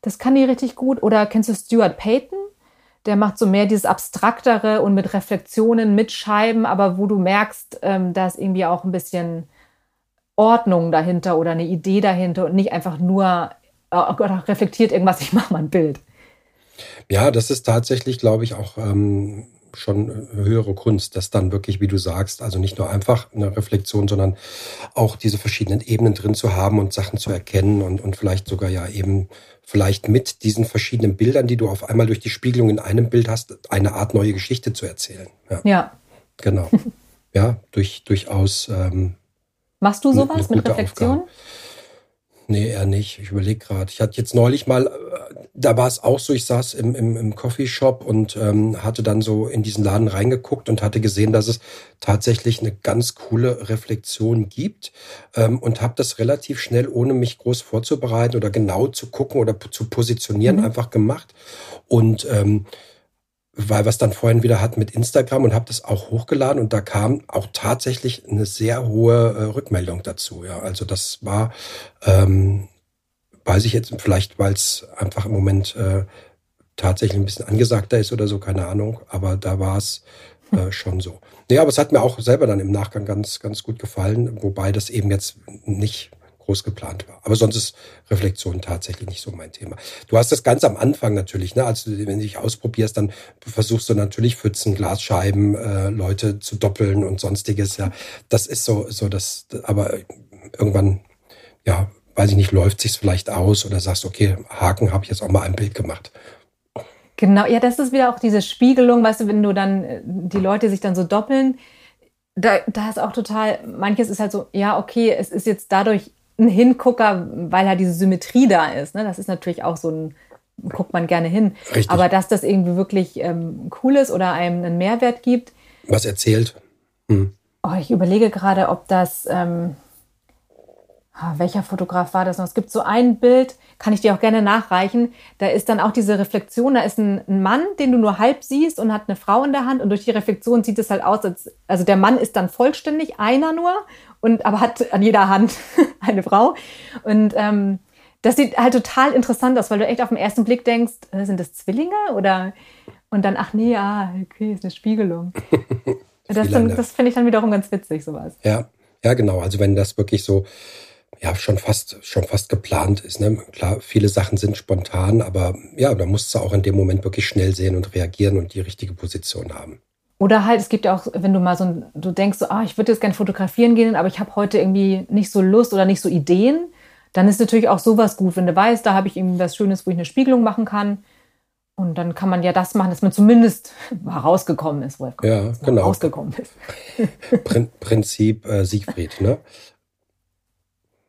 S2: Das kann die richtig gut. Oder kennst du Stuart Payton? Der macht so mehr dieses Abstraktere und mit Reflexionen, mit Scheiben, aber wo du merkst, ähm, da ist irgendwie auch ein bisschen Ordnung dahinter oder eine Idee dahinter und nicht einfach nur, oh Gott, reflektiert irgendwas, ich mache mal ein Bild.
S1: Ja, das ist tatsächlich, glaube ich, auch ähm, schon höhere Kunst, das dann wirklich, wie du sagst, also nicht nur einfach eine Reflexion, sondern auch diese verschiedenen Ebenen drin zu haben und Sachen zu erkennen und, und vielleicht sogar ja eben vielleicht mit diesen verschiedenen Bildern, die du auf einmal durch die Spiegelung in einem Bild hast, eine Art neue Geschichte zu erzählen.
S2: Ja. ja.
S1: Genau. ja, durch, durchaus. Ähm,
S2: Machst du sowas eine, eine mit Reflexion? Aufgabe.
S1: Nee, eher nicht. Ich überlege gerade. Ich hatte jetzt neulich mal, äh, da war es auch so, ich saß im, im, im Coffeeshop und ähm, hatte dann so in diesen Laden reingeguckt und hatte gesehen, dass es tatsächlich eine ganz coole Reflexion gibt ähm, und habe das relativ schnell, ohne mich groß vorzubereiten oder genau zu gucken oder zu positionieren, mhm. einfach gemacht. Und ähm, weil wir es dann vorhin wieder hatten mit Instagram und habe das auch hochgeladen und da kam auch tatsächlich eine sehr hohe äh, Rückmeldung dazu. Ja, also das war, ähm, weiß ich jetzt vielleicht, weil es einfach im Moment äh, tatsächlich ein bisschen angesagter ist oder so, keine Ahnung. Aber da war es äh, schon so. Nee, aber es hat mir auch selber dann im Nachgang ganz, ganz gut gefallen, wobei das eben jetzt nicht groß geplant war. Aber sonst ist Reflexion tatsächlich nicht so mein Thema. Du hast das ganz am Anfang natürlich, ne? Also wenn du dich ausprobierst, dann versuchst du natürlich Pfützen, Glasscheiben, äh, Leute zu doppeln und sonstiges. Ja, das ist so, so das. Aber irgendwann, ja, weiß ich nicht, läuft sich's vielleicht aus oder sagst, okay, Haken habe ich jetzt auch mal ein Bild gemacht.
S2: Genau, ja, das ist wieder auch diese Spiegelung, weißt du, wenn du dann äh, die Leute sich dann so doppeln, da, da ist auch total, manches ist halt so, ja, okay, es ist jetzt dadurch ein Hingucker, weil halt diese Symmetrie da ist. Ne? Das ist natürlich auch so ein, guckt man gerne hin. Richtig. Aber dass das irgendwie wirklich ähm, cool ist oder einem einen Mehrwert gibt.
S1: Was erzählt? Hm.
S2: Oh, ich überlege gerade, ob das, ähm, Ah, welcher Fotograf war das noch? Es gibt so ein Bild, kann ich dir auch gerne nachreichen. Da ist dann auch diese Reflexion. Da ist ein, ein, Mann, den du nur halb siehst und hat eine Frau in der Hand. Und durch die Reflexion sieht es halt aus, als, also der Mann ist dann vollständig, einer nur, und aber hat an jeder Hand eine Frau. Und ähm, das sieht halt total interessant aus, weil du echt auf den ersten Blick denkst, äh, sind das Zwillinge? Oder und dann, ach nee, ja, okay, ist eine Spiegelung. das, das finde ich dann wiederum ganz witzig, sowas.
S1: Ja, ja, genau. Also wenn das wirklich so ja schon fast schon fast geplant ist. Ne? Klar, viele Sachen sind spontan, aber ja, da musst du auch in dem Moment wirklich schnell sehen und reagieren und die richtige Position haben.
S2: Oder halt, es gibt ja auch, wenn du mal so, ein, du denkst so, ah, ich würde jetzt gerne fotografieren gehen, aber ich habe heute irgendwie nicht so Lust oder nicht so Ideen, dann ist natürlich auch sowas gut, wenn du weißt, da habe ich irgendwie was Schönes, wo ich eine Spiegelung machen kann. Und dann kann man ja das machen, dass man zumindest rausgekommen ist,
S1: Wolfgang. Ja, genau.
S2: Rausgekommen ist.
S1: Prinzip äh, Siegfried, ne?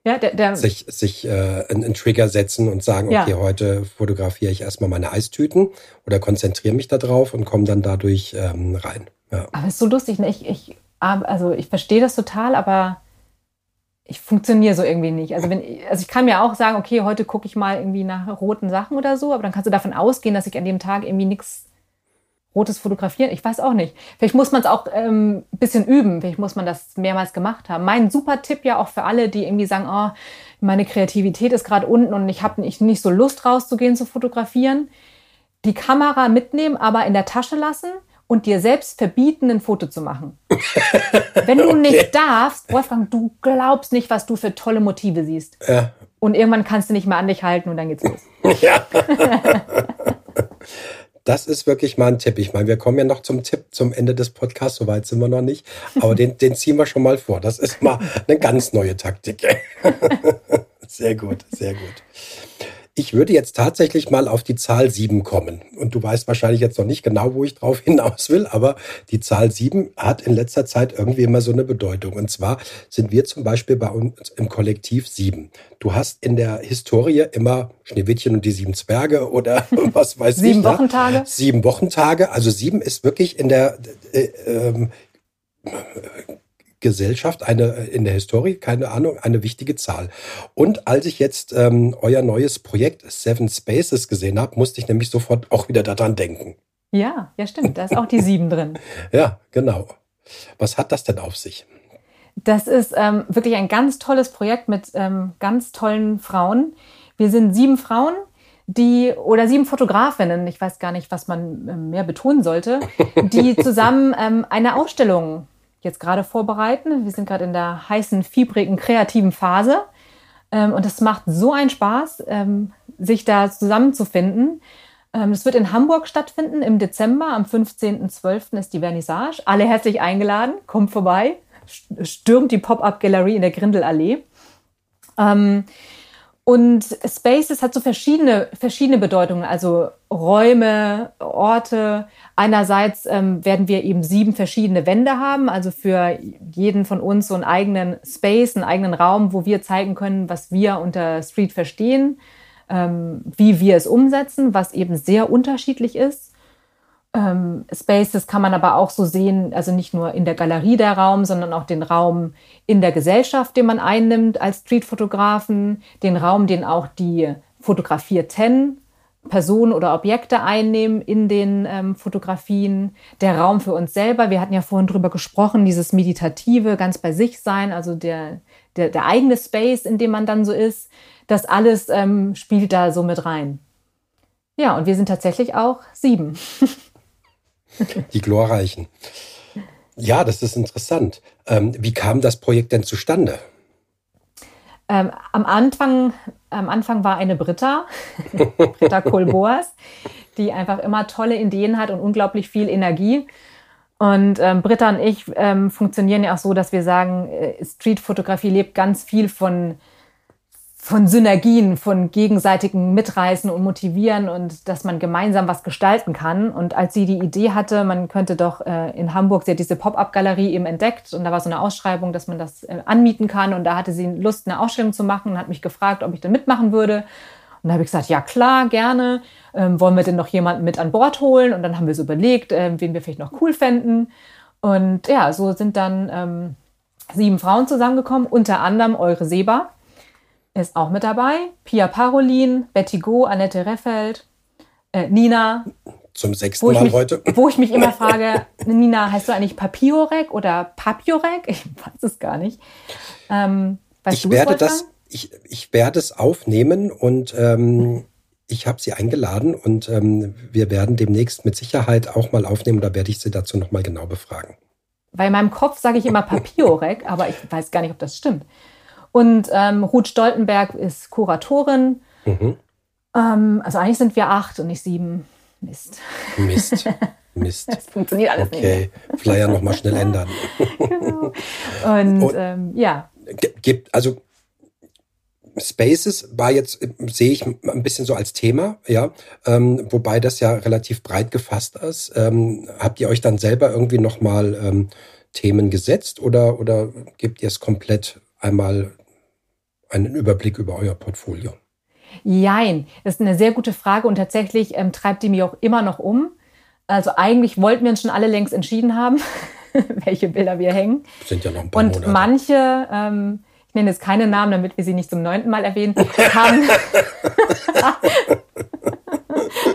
S2: Ja, der, der
S1: sich sich äh, einen, Trigger setzen und sagen, okay, ja. heute fotografiere ich erstmal meine Eistüten oder konzentriere mich da drauf und komme dann dadurch ähm, rein.
S2: Ja. Aber ist so lustig, ne? Ich, ich, also ich verstehe das total, aber ich funktioniere so irgendwie nicht. Also wenn, also ich kann mir auch sagen, okay, heute gucke ich mal irgendwie nach roten Sachen oder so, aber dann kannst du davon ausgehen, dass ich an dem Tag irgendwie nichts rotes Fotografieren, ich weiß auch nicht. Vielleicht muss man es auch ähm, ein bisschen üben, vielleicht muss man das mehrmals gemacht haben. Mein super Tipp ja auch für alle, die irgendwie sagen, oh, meine Kreativität ist gerade unten und ich habe nicht, nicht so Lust rauszugehen zu fotografieren. Die Kamera mitnehmen, aber in der Tasche lassen und dir selbst verbieten, ein Foto zu machen. Wenn du okay. nicht darfst, Wolfgang, du glaubst nicht, was du für tolle Motive siehst. Ja. Und irgendwann kannst du nicht mehr an dich halten und dann geht's los. Ja.
S1: Das ist wirklich mal ein Tipp. Ich meine, wir kommen ja noch zum Tipp zum Ende des Podcasts, soweit sind wir noch nicht. Aber den, den ziehen wir schon mal vor. Das ist mal eine ganz neue Taktik. sehr gut, sehr gut. Ich würde jetzt tatsächlich mal auf die Zahl sieben kommen. Und du weißt wahrscheinlich jetzt noch nicht genau, wo ich drauf hinaus will, aber die Zahl sieben hat in letzter Zeit irgendwie immer so eine Bedeutung. Und zwar sind wir zum Beispiel bei uns im Kollektiv sieben. Du hast in der Historie immer Schneewittchen und die sieben Zwerge oder was weiß
S2: sieben
S1: ich.
S2: Sieben Wochentage?
S1: Sieben Wochentage. Also sieben ist wirklich in der äh, äh, Gesellschaft, eine in der Historie, keine Ahnung, eine wichtige Zahl. Und als ich jetzt ähm, euer neues Projekt Seven Spaces gesehen habe, musste ich nämlich sofort auch wieder daran denken.
S2: Ja, ja, stimmt. Da ist auch die sieben drin.
S1: Ja, genau. Was hat das denn auf sich?
S2: Das ist ähm, wirklich ein ganz tolles Projekt mit ähm, ganz tollen Frauen. Wir sind sieben Frauen, die oder sieben Fotografinnen, ich weiß gar nicht, was man ähm, mehr betonen sollte, die zusammen ähm, eine Ausstellung jetzt gerade vorbereiten. Wir sind gerade in der heißen, fiebrigen, kreativen Phase. Ähm, und es macht so einen Spaß, ähm, sich da zusammenzufinden. Ähm, es wird in Hamburg stattfinden im Dezember. Am 15.12. ist die Vernissage. Alle herzlich eingeladen. Kommt vorbei. Stürmt die Pop-Up-Galerie in der Grindelallee. Ähm, und Spaces hat so verschiedene, verschiedene Bedeutungen, also Räume, Orte. Einerseits ähm, werden wir eben sieben verschiedene Wände haben, also für jeden von uns so einen eigenen Space, einen eigenen Raum, wo wir zeigen können, was wir unter Street verstehen, ähm, wie wir es umsetzen, was eben sehr unterschiedlich ist. Ähm, Spaces kann man aber auch so sehen, also nicht nur in der Galerie der Raum, sondern auch den Raum in der Gesellschaft, den man einnimmt als Streetfotografen, den Raum, den auch die fotografierten Personen oder Objekte einnehmen in den ähm, Fotografien, der Raum für uns selber. Wir hatten ja vorhin drüber gesprochen, dieses Meditative, ganz bei sich sein, also der, der, der eigene Space, in dem man dann so ist. Das alles ähm, spielt da so mit rein. Ja, und wir sind tatsächlich auch sieben.
S1: Die Glorreichen. Ja, das ist interessant. Ähm, wie kam das Projekt denn zustande?
S2: Ähm, am, Anfang, am Anfang war eine Britta, Britta Kohlboas, die einfach immer tolle Ideen hat und unglaublich viel Energie. Und ähm, Britta und ich ähm, funktionieren ja auch so, dass wir sagen, äh, Streetfotografie lebt ganz viel von von Synergien, von gegenseitigem Mitreißen und Motivieren und dass man gemeinsam was gestalten kann. Und als sie die Idee hatte, man könnte doch äh, in Hamburg, sie hat diese Pop-up-Galerie eben entdeckt und da war so eine Ausschreibung, dass man das äh, anmieten kann und da hatte sie Lust, eine Ausstellung zu machen und hat mich gefragt, ob ich da mitmachen würde. Und da habe ich gesagt, ja klar, gerne. Ähm, wollen wir denn noch jemanden mit an Bord holen? Und dann haben wir so überlegt, äh, wen wir vielleicht noch cool fänden. Und ja, so sind dann ähm, sieben Frauen zusammengekommen, unter anderem Eure Seba ist auch mit dabei. Pia Parolin, Betty Go, Annette Reffeld, äh, Nina.
S1: Zum sechsten Mal
S2: mich,
S1: heute.
S2: Wo ich mich immer frage, Nina, heißt du eigentlich Papiorek oder Papiorek? Ich weiß es gar nicht. Ähm,
S1: ich werde das, ich, ich werde es aufnehmen und ähm, ich habe sie eingeladen und ähm, wir werden demnächst mit Sicherheit auch mal aufnehmen. Da werde ich sie dazu nochmal genau befragen.
S2: Weil in meinem Kopf sage ich immer Papiorek, aber ich weiß gar nicht, ob das stimmt. Und ähm, Ruth Stoltenberg ist Kuratorin. Mhm. Ähm, also eigentlich sind wir acht und nicht sieben. Mist.
S1: Mist. Mist.
S2: Das funktioniert alles
S1: okay. nicht. Okay, Flyer nochmal schnell ändern.
S2: genau. Und, und ähm, ja.
S1: Gibt, also Spaces war jetzt, sehe ich ein bisschen so als Thema, ja, ähm, wobei das ja relativ breit gefasst ist. Ähm, habt ihr euch dann selber irgendwie nochmal ähm, Themen gesetzt oder, oder gebt ihr es komplett einmal einen Überblick über euer Portfolio?
S2: Jein, das ist eine sehr gute Frage und tatsächlich ähm, treibt die mich auch immer noch um. Also eigentlich wollten wir uns schon alle längst entschieden haben, welche Bilder wir hängen.
S1: Sind ja noch ein paar
S2: und
S1: Monate.
S2: manche, ähm, ich nenne jetzt keine Namen, damit wir sie nicht zum neunten Mal erwähnen, haben,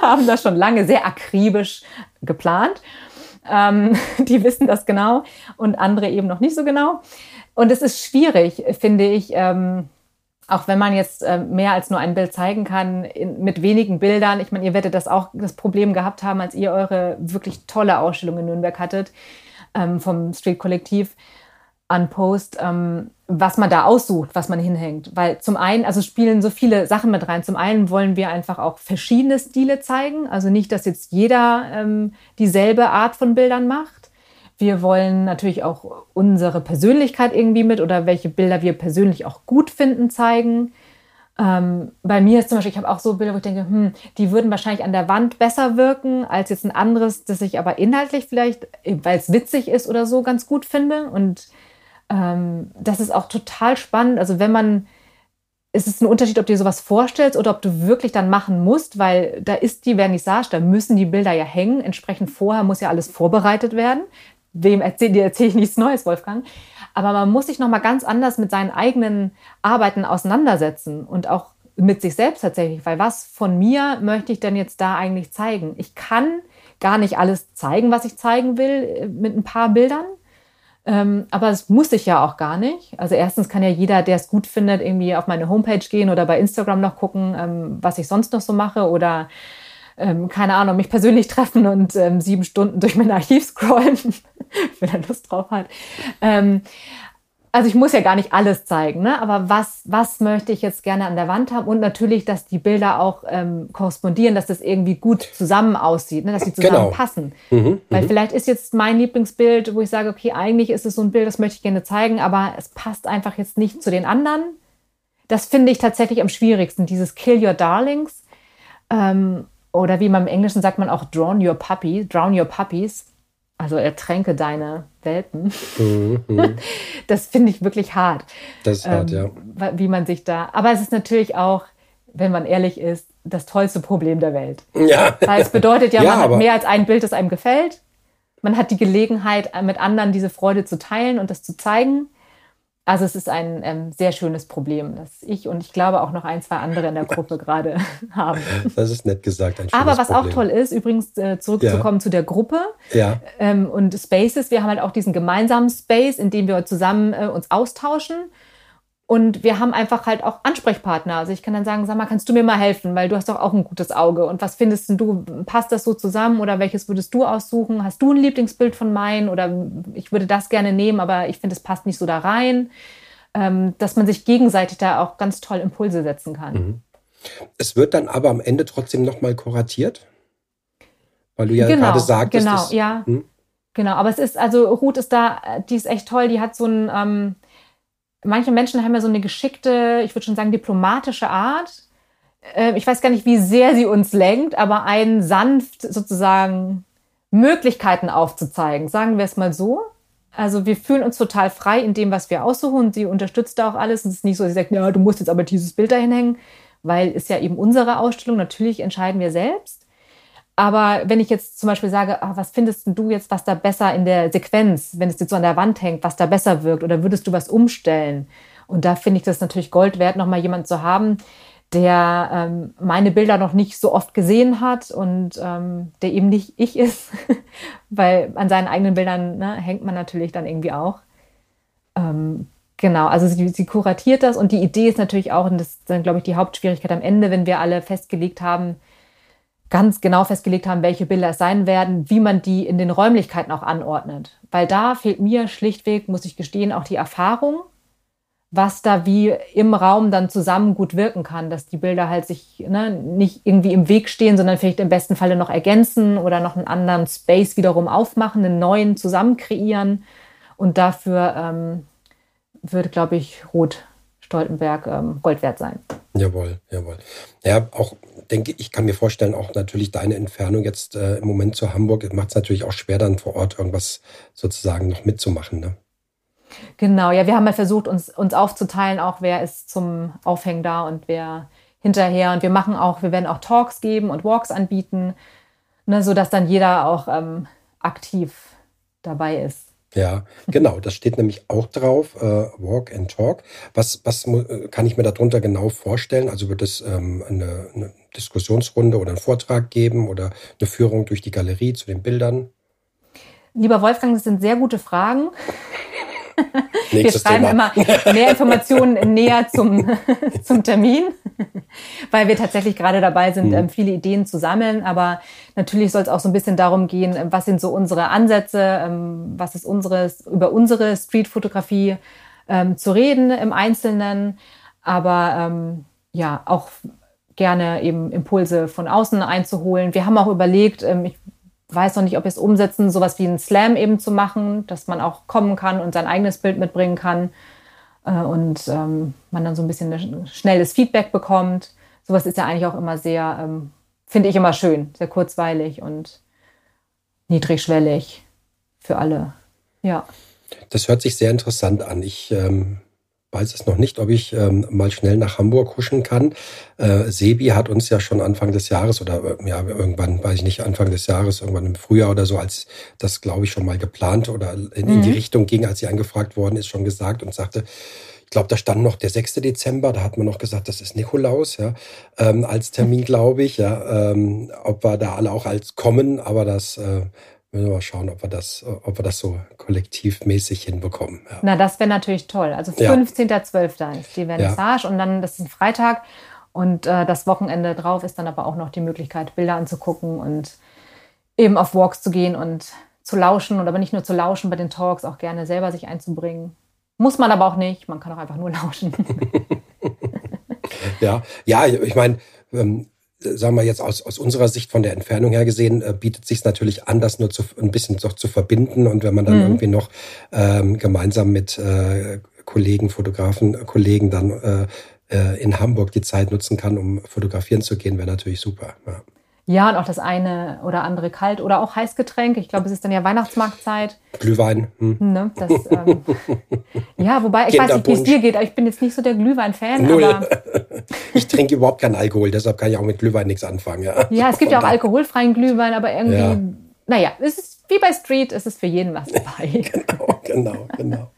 S2: haben das schon lange sehr akribisch geplant. Ähm, die wissen das genau und andere eben noch nicht so genau. Und es ist schwierig, finde ich. Ähm, auch wenn man jetzt äh, mehr als nur ein Bild zeigen kann, in, mit wenigen Bildern. Ich meine, ihr werdet das auch das Problem gehabt haben, als ihr eure wirklich tolle Ausstellung in Nürnberg hattet ähm, vom Street Kollektiv an Post, ähm, was man da aussucht, was man hinhängt. Weil zum einen, also spielen so viele Sachen mit rein. Zum einen wollen wir einfach auch verschiedene Stile zeigen. Also nicht, dass jetzt jeder ähm, dieselbe Art von Bildern macht wir wollen natürlich auch unsere Persönlichkeit irgendwie mit oder welche Bilder wir persönlich auch gut finden zeigen. Ähm, bei mir ist zum Beispiel, ich habe auch so Bilder, wo ich denke, hm, die würden wahrscheinlich an der Wand besser wirken als jetzt ein anderes, das ich aber inhaltlich vielleicht, weil es witzig ist oder so, ganz gut finde. Und ähm, das ist auch total spannend. Also wenn man, es ist ein Unterschied, ob du dir sowas vorstellst oder ob du wirklich dann machen musst, weil da ist die Vernissage, da müssen die Bilder ja hängen. Entsprechend vorher muss ja alles vorbereitet werden wem erzähle dir ich nichts Neues, Wolfgang. Aber man muss sich noch mal ganz anders mit seinen eigenen Arbeiten auseinandersetzen und auch mit sich selbst tatsächlich, weil was von mir möchte ich denn jetzt da eigentlich zeigen? Ich kann gar nicht alles zeigen, was ich zeigen will, äh, mit ein paar Bildern. Ähm, aber es muss ich ja auch gar nicht. Also erstens kann ja jeder, der es gut findet, irgendwie auf meine Homepage gehen oder bei Instagram noch gucken, ähm, was ich sonst noch so mache oder ähm, keine Ahnung, mich persönlich treffen und ähm, sieben Stunden durch mein Archiv scrollen, wenn er Lust drauf hat. Ähm, also ich muss ja gar nicht alles zeigen, ne? aber was, was möchte ich jetzt gerne an der Wand haben? Und natürlich, dass die Bilder auch ähm, korrespondieren, dass das irgendwie gut zusammen aussieht, ne? dass die zusammen genau. passen. Mhm, Weil mhm. vielleicht ist jetzt mein Lieblingsbild, wo ich sage, okay, eigentlich ist es so ein Bild, das möchte ich gerne zeigen, aber es passt einfach jetzt nicht zu den anderen. Das finde ich tatsächlich am schwierigsten, dieses Kill Your Darlings. Ähm, oder wie man im Englischen sagt man auch Drown Your Puppy, Drown Your Puppies also ertränke deine Welpen. Mhm, mhm. das finde ich wirklich hart.
S1: Das ist hart, ähm,
S2: ja. Wie man sich da. Aber es ist natürlich auch, wenn man ehrlich ist, das tollste Problem der Welt.
S1: Ja.
S2: Weil es bedeutet ja, ja man hat mehr als ein Bild, das einem gefällt. Man hat die Gelegenheit, mit anderen diese Freude zu teilen und das zu zeigen. Also es ist ein ähm, sehr schönes Problem, das ich und ich glaube auch noch ein, zwei andere in der Gruppe gerade haben.
S1: Das ist nett gesagt.
S2: Aber was Problem. auch toll ist, übrigens äh, zurückzukommen ja. zu der Gruppe
S1: ja.
S2: ähm, und Spaces. Wir haben halt auch diesen gemeinsamen Space, in dem wir zusammen äh, uns austauschen und wir haben einfach halt auch Ansprechpartner. Also ich kann dann sagen, sag mal, kannst du mir mal helfen, weil du hast doch auch ein gutes Auge. Und was findest du, passt das so zusammen oder welches würdest du aussuchen? Hast du ein Lieblingsbild von meinen oder ich würde das gerne nehmen, aber ich finde, es passt nicht so da rein. Ähm, dass man sich gegenseitig da auch ganz toll Impulse setzen kann. Mhm.
S1: Es wird dann aber am Ende trotzdem nochmal kuratiert? Weil du ja
S2: genau,
S1: gerade sagtest.
S2: Genau, es, ja. Hm? Genau, aber es ist, also Ruth ist da, die ist echt toll, die hat so ein, ähm, manche Menschen haben ja so eine geschickte, ich würde schon sagen, diplomatische Art. Äh, ich weiß gar nicht, wie sehr sie uns lenkt, aber ein sanft sozusagen Möglichkeiten aufzuzeigen, sagen wir es mal so. Also wir fühlen uns total frei in dem, was wir aussuchen sie unterstützt da auch alles. Es ist nicht so, sie sagt, ja, du musst jetzt aber dieses Bild dahin hängen, weil es ja eben unsere Ausstellung. Natürlich entscheiden wir selbst. Aber wenn ich jetzt zum Beispiel sage, ach, was findest du jetzt, was da besser in der Sequenz, wenn es jetzt so an der Wand hängt, was da besser wirkt oder würdest du was umstellen? Und da finde ich das natürlich Gold wert, nochmal jemand zu haben, der ähm, meine Bilder noch nicht so oft gesehen hat und ähm, der eben nicht ich ist, weil an seinen eigenen Bildern ne, hängt man natürlich dann irgendwie auch. Ähm, genau, also sie, sie kuratiert das und die Idee ist natürlich auch, und das ist dann, glaube ich, die Hauptschwierigkeit am Ende, wenn wir alle festgelegt haben, ganz genau festgelegt haben, welche Bilder es sein werden, wie man die in den Räumlichkeiten auch anordnet. Weil da fehlt mir schlichtweg, muss ich gestehen, auch die Erfahrung, was da wie im Raum dann zusammen gut wirken kann, dass die Bilder halt sich ne, nicht irgendwie im Weg stehen, sondern vielleicht im besten Falle noch ergänzen oder noch einen anderen Space wiederum aufmachen, einen neuen zusammen kreieren. Und dafür ähm, wird, glaube ich, Rot Stoltenberg ähm, Gold wert sein.
S1: Jawohl, jawohl. Ja, auch denke ich, kann mir vorstellen, auch natürlich deine Entfernung jetzt äh, im Moment zu Hamburg macht es natürlich auch schwer, dann vor Ort irgendwas sozusagen noch mitzumachen. Ne?
S2: Genau, ja, wir haben ja versucht, uns, uns aufzuteilen, auch wer ist zum Aufhängen da und wer hinterher. Und wir machen auch, wir werden auch Talks geben und Walks anbieten, ne, sodass dann jeder auch ähm, aktiv dabei ist.
S1: Ja, genau, das steht nämlich auch drauf, äh, Walk and Talk. Was, was kann ich mir darunter genau vorstellen? Also wird es ähm, eine, eine Diskussionsrunde oder einen Vortrag geben oder eine Führung durch die Galerie zu den Bildern?
S2: Lieber Wolfgang, das sind sehr gute Fragen. wir schreiben Thema. immer mehr Informationen näher zum, zum Termin, weil wir tatsächlich gerade dabei sind, mhm. viele Ideen zu sammeln. Aber natürlich soll es auch so ein bisschen darum gehen, ähm, was sind so unsere Ansätze, ähm, was ist unsere, über unsere Streetfotografie ähm, zu reden im Einzelnen. Aber ähm, ja, auch gerne eben Impulse von außen einzuholen. Wir haben auch überlegt, ähm, ich weiß noch nicht, ob wir es umsetzen, sowas wie einen Slam eben zu machen, dass man auch kommen kann und sein eigenes Bild mitbringen kann äh, und ähm, man dann so ein bisschen schnelles Feedback bekommt. Sowas ist ja eigentlich auch immer sehr, ähm, finde ich immer schön, sehr kurzweilig und niedrigschwellig für alle. Ja.
S1: Das hört sich sehr interessant an. Ich ähm, weiß es noch nicht, ob ich ähm, mal schnell nach Hamburg huschen kann. Äh, Sebi hat uns ja schon Anfang des Jahres oder äh, ja irgendwann, weiß ich nicht, Anfang des Jahres, irgendwann im Frühjahr oder so, als das glaube ich schon mal geplant oder in, mhm. in die mhm. Richtung ging, als sie angefragt worden ist, schon gesagt und sagte, ich glaube, da stand noch der 6. Dezember, da hat man noch gesagt, das ist Nikolaus, ja, ähm, als Termin, glaube ich, ja, ähm, ob wir da alle auch als kommen, aber das äh, müssen wir mal schauen, ob wir das, ob wir das so kollektivmäßig hinbekommen.
S2: Ja. Na, das wäre natürlich toll. Also 15.12. Ja. ist die Vernissage und dann, das ist ein Freitag und äh, das Wochenende drauf ist dann aber auch noch die Möglichkeit, Bilder anzugucken und eben auf Walks zu gehen und zu lauschen und aber nicht nur zu lauschen bei den Talks, auch gerne selber sich einzubringen. Muss man aber auch nicht. Man kann auch einfach nur lauschen.
S1: ja, ja, ich meine, ähm, sagen wir jetzt aus, aus unserer Sicht von der Entfernung her gesehen, äh, bietet sich natürlich an, das nur zu, ein bisschen doch zu verbinden. Und wenn man dann mhm. irgendwie noch ähm, gemeinsam mit äh, Kollegen, Fotografen, Kollegen dann äh, äh, in Hamburg die Zeit nutzen kann, um fotografieren zu gehen, wäre natürlich super. Ja.
S2: Ja, und auch das eine oder andere kalt oder auch Heißgetränk. Ich glaube, es ist dann ja Weihnachtsmarktzeit.
S1: Glühwein. Hm. Ne, das,
S2: ähm, ja, wobei, ich weiß nicht, wie es dir geht, aber ich bin jetzt nicht so der Glühwein-Fan. Null.
S1: ich trinke überhaupt keinen Alkohol, deshalb kann ich auch mit Glühwein nichts anfangen. Ja,
S2: ja es gibt ja auch alkoholfreien Glühwein, aber irgendwie, ja. naja, es ist wie bei Street ist es für jeden was dabei.
S1: genau, genau, genau.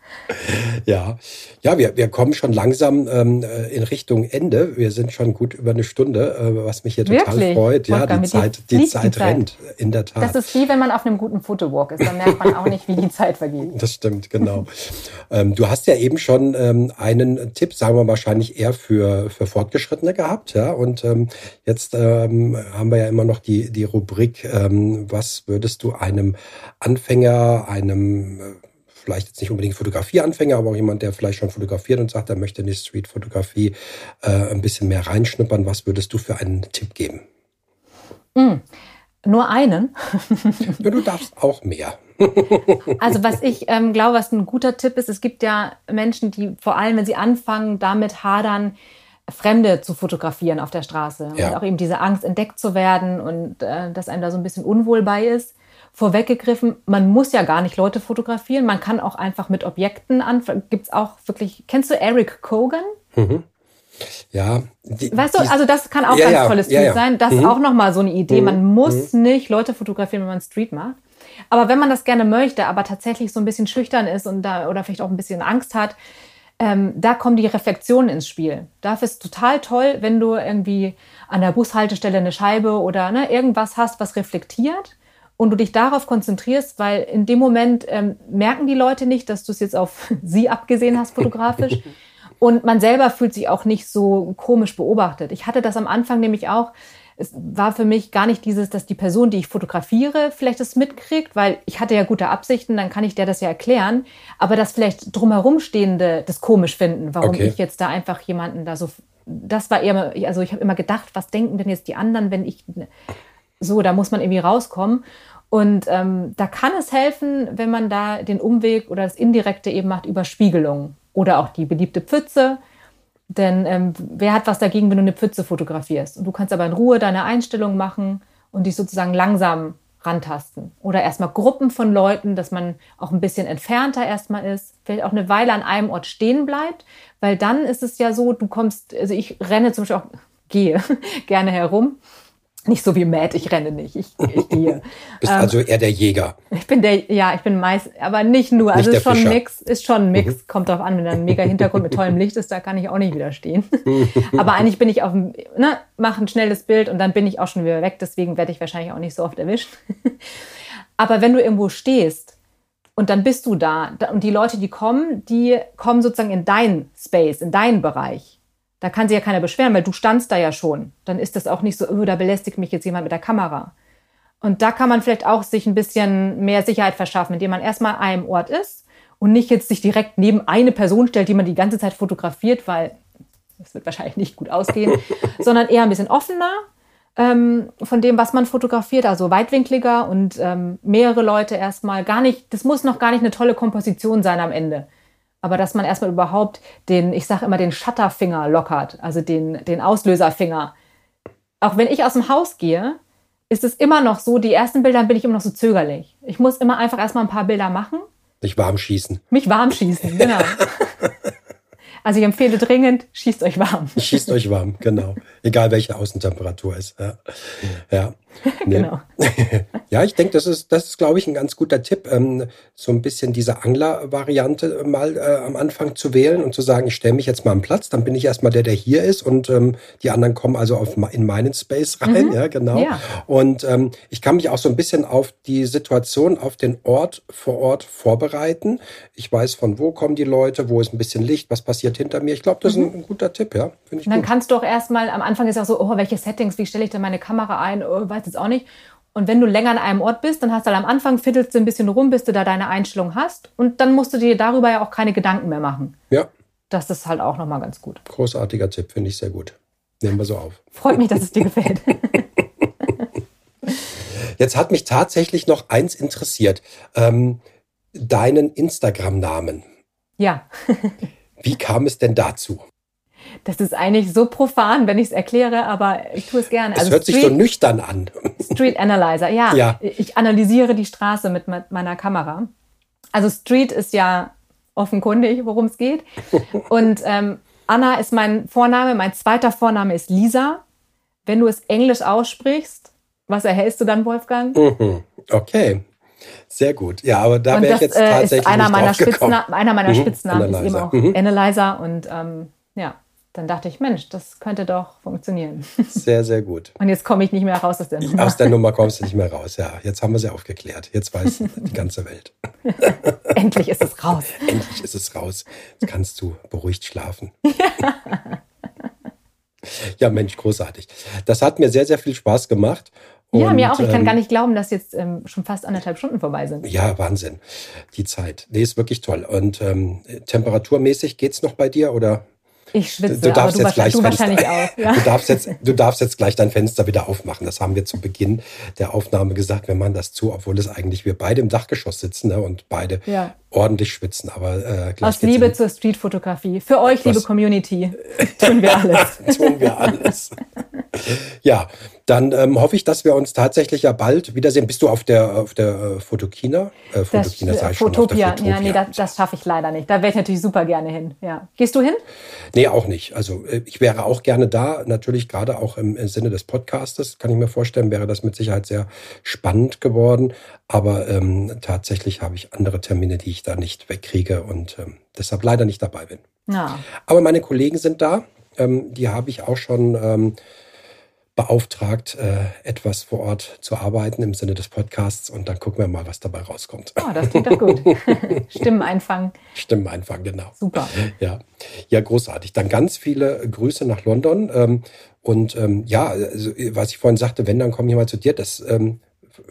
S1: Ja, ja, wir, wir kommen schon langsam ähm, äh, in Richtung Ende. Wir sind schon gut über eine Stunde, äh, was mich hier total Wirklich? freut. Ja, die Zeit, die, die Zeit rennt, in der Tat.
S2: Das ist wie wenn man auf einem guten Fotowalk ist. Dann merkt man auch nicht, wie die Zeit vergeht.
S1: Das stimmt, genau. ähm, du hast ja eben schon ähm, einen Tipp, sagen wir wahrscheinlich eher für, für Fortgeschrittene gehabt. Ja, und ähm, jetzt ähm, haben wir ja immer noch die, die Rubrik, ähm, was würdest du einem Anfänger, einem äh, vielleicht jetzt nicht unbedingt Fotografieanfänger, aber auch jemand, der vielleicht schon fotografiert und sagt, er möchte in die Street-Fotografie äh, ein bisschen mehr reinschnuppern. Was würdest du für einen Tipp geben?
S2: Mm, nur einen?
S1: ja, du darfst auch mehr.
S2: also was ich ähm, glaube, was ein guter Tipp ist, es gibt ja Menschen, die vor allem, wenn sie anfangen, damit hadern, Fremde zu fotografieren auf der Straße ja. und auch eben diese Angst entdeckt zu werden und äh, dass einem da so ein bisschen unwohl bei ist vorweggegriffen, man muss ja gar nicht Leute fotografieren, man kann auch einfach mit Objekten anfangen. Gibt es auch wirklich, kennst du Eric Kogan? Mhm.
S1: Ja.
S2: Die, weißt du, also das kann auch ja, ganz ja, tolles Street ja, sein. Das ist mhm. auch nochmal so eine Idee. Mhm. Man muss mhm. nicht Leute fotografieren, wenn man Street macht. Aber wenn man das gerne möchte, aber tatsächlich so ein bisschen schüchtern ist und da oder vielleicht auch ein bisschen Angst hat, ähm, da kommen die Reflexionen ins Spiel. Dafür ist es total toll, wenn du irgendwie an der Bushaltestelle eine Scheibe oder ne, irgendwas hast, was reflektiert und du dich darauf konzentrierst, weil in dem Moment ähm, merken die Leute nicht, dass du es jetzt auf sie abgesehen hast fotografisch. Und man selber fühlt sich auch nicht so komisch beobachtet. Ich hatte das am Anfang nämlich auch. Es war für mich gar nicht dieses, dass die Person, die ich fotografiere, vielleicht das mitkriegt, weil ich hatte ja gute Absichten, dann kann ich der das ja erklären. Aber dass vielleicht drumherum stehende das komisch finden, warum okay. ich jetzt da einfach jemanden da so. Das war eher, also ich habe immer gedacht, was denken denn jetzt die anderen, wenn ich so, da muss man irgendwie rauskommen. Und ähm, da kann es helfen, wenn man da den Umweg oder das Indirekte eben macht über Spiegelung oder auch die beliebte Pfütze. Denn ähm, wer hat was dagegen, wenn du eine Pfütze fotografierst? Und du kannst aber in Ruhe deine Einstellung machen und dich sozusagen langsam rantasten. Oder erstmal Gruppen von Leuten, dass man auch ein bisschen entfernter erstmal ist, vielleicht auch eine Weile an einem Ort stehen bleibt, weil dann ist es ja so, du kommst, also ich renne zum Beispiel auch, gehe gerne herum nicht so wie Matt, ich renne nicht, ich, ich gehe.
S1: Bist ähm, also eher der Jäger.
S2: Ich bin der, ja, ich bin meist, aber nicht nur. Nicht also ist schon ein Mix, ist schon ein Mix. Mhm. Kommt drauf an, wenn da ein mega Hintergrund mit tollem Licht ist, da kann ich auch nicht widerstehen. aber eigentlich bin ich auf dem, ne, mache ein schnelles Bild und dann bin ich auch schon wieder weg. Deswegen werde ich wahrscheinlich auch nicht so oft erwischt. aber wenn du irgendwo stehst und dann bist du da und die Leute, die kommen, die kommen sozusagen in deinen Space, in deinen Bereich. Da kann sich ja keiner beschweren, weil du standst da ja schon. Dann ist das auch nicht so, oh, da belästigt mich jetzt jemand mit der Kamera. Und da kann man vielleicht auch sich ein bisschen mehr Sicherheit verschaffen, indem man erstmal an einem Ort ist und nicht jetzt sich direkt neben eine Person stellt, die man die ganze Zeit fotografiert, weil das wird wahrscheinlich nicht gut ausgehen, sondern eher ein bisschen offener ähm, von dem, was man fotografiert, also weitwinkliger und ähm, mehrere Leute erstmal gar nicht, das muss noch gar nicht eine tolle Komposition sein am Ende aber dass man erstmal überhaupt den, ich sage immer, den Shutterfinger lockert, also den, den Auslöserfinger. Auch wenn ich aus dem Haus gehe, ist es immer noch so, die ersten Bilder bin ich immer noch so zögerlich. Ich muss immer einfach erstmal ein paar Bilder machen.
S1: Mich warm schießen.
S2: Mich warm schießen, genau. Also ich empfehle dringend, schießt euch warm.
S1: Schießt euch warm, genau. Egal welche Außentemperatur ist. Ja. ja. Nee. Genau. ja, ich denke, das ist, das ist, glaube ich, ein ganz guter Tipp, ähm, so ein bisschen diese Angler-Variante mal äh, am Anfang zu wählen und zu sagen, ich stelle mich jetzt mal am Platz, dann bin ich erstmal der, der hier ist und ähm, die anderen kommen also auf, in meinen Space rein, mhm. ja, genau. Ja. Und ähm, ich kann mich auch so ein bisschen auf die Situation, auf den Ort vor Ort vorbereiten. Ich weiß, von wo kommen die Leute, wo ist ein bisschen Licht, was passiert hinter mir. Ich glaube, das mhm. ist ein, ein, guter Tipp, ja.
S2: Ich dann gut. kannst du auch erstmal, am Anfang ist auch so, oh, welche Settings, wie stelle ich denn meine Kamera ein, oh, weiß jetzt auch nicht. Und wenn du länger an einem Ort bist, dann hast du halt am Anfang, fiddelst du ein bisschen rum, bis du da deine Einstellung hast. Und dann musst du dir darüber ja auch keine Gedanken mehr machen.
S1: Ja.
S2: Das ist halt auch nochmal ganz gut.
S1: Großartiger Tipp, finde ich sehr gut. Nehmen wir so auf.
S2: Freut mich, dass es dir gefällt.
S1: Jetzt hat mich tatsächlich noch eins interessiert. Ähm, deinen Instagram-Namen.
S2: Ja.
S1: Wie kam es denn dazu?
S2: Das ist eigentlich so profan, wenn ich es erkläre, aber ich tue es gerne.
S1: Es also hört Street, sich so nüchtern an.
S2: Street Analyzer, ja. ja. Ich analysiere die Straße mit meiner Kamera. Also Street ist ja offenkundig, worum es geht. Und ähm, Anna ist mein Vorname, mein zweiter Vorname ist Lisa. Wenn du es Englisch aussprichst, was erhältst du dann, Wolfgang?
S1: Mhm. Okay. Sehr gut. Ja, aber da wäre ich jetzt tatsächlich äh, ist
S2: einer meiner, Spitzna einer meiner mhm. Spitznamen ist eben auch mhm. Analyzer und ähm, ja dann dachte ich, Mensch, das könnte doch funktionieren.
S1: Sehr, sehr gut.
S2: Und jetzt komme ich nicht mehr raus aus der Nummer.
S1: Aus der Nummer kommst du nicht mehr raus, ja. Jetzt haben wir sie aufgeklärt. Jetzt weiß die ganze Welt.
S2: Endlich ist es raus.
S1: Endlich ist es raus. Jetzt kannst du beruhigt schlafen. ja, Mensch, großartig. Das hat mir sehr, sehr viel Spaß gemacht.
S2: Ja, und, mir auch. Ich kann ähm, gar nicht glauben, dass jetzt ähm, schon fast anderthalb Stunden vorbei sind.
S1: Ja, Wahnsinn. Die Zeit. Nee, ist wirklich toll. Und ähm, temperaturmäßig geht's noch bei dir oder?
S2: Ich schwitze, du darfst aber du, jetzt du wahrscheinlich auch.
S1: Ja. Du, darfst jetzt, du darfst jetzt gleich dein Fenster wieder aufmachen. Das haben wir zu Beginn der Aufnahme gesagt. Wir machen das zu, obwohl es eigentlich wir beide im Dachgeschoss sitzen ne, und beide ja. Ordentlich schwitzen. Aber
S2: äh, Aus Liebe in, zur Streetfotografie. Für euch, liebe Community, tun wir alles.
S1: tun wir alles. ja, dann ähm, hoffe ich, dass wir uns tatsächlich ja bald wiedersehen. Bist du auf der, auf der Fotokina?
S2: Äh, Fotokina sei schon. Fotopia. Fotopia. Ja, nee, das, das schaffe ich leider nicht. Da wäre ich natürlich super gerne hin. Ja. Gehst du hin?
S1: Nee, auch nicht. Also äh, ich wäre auch gerne da. Natürlich gerade auch im, im Sinne des Podcastes, kann ich mir vorstellen, wäre das mit Sicherheit sehr spannend geworden. Aber ähm, tatsächlich habe ich andere Termine, die ich da nicht wegkriege und ähm, deshalb leider nicht dabei bin.
S2: Ja.
S1: Aber meine Kollegen sind da. Ähm, die habe ich auch schon ähm, beauftragt, äh, etwas vor Ort zu arbeiten im Sinne des Podcasts und dann gucken wir mal, was dabei rauskommt.
S2: Oh, das klingt doch gut. Stimmen einfangen.
S1: Stimmen einfangen, genau.
S2: Super.
S1: Ja, ja, großartig. Dann ganz viele Grüße nach London. Ähm, und ähm, ja, also, was ich vorhin sagte, wenn, dann komme ich mal zu dir. Das ähm,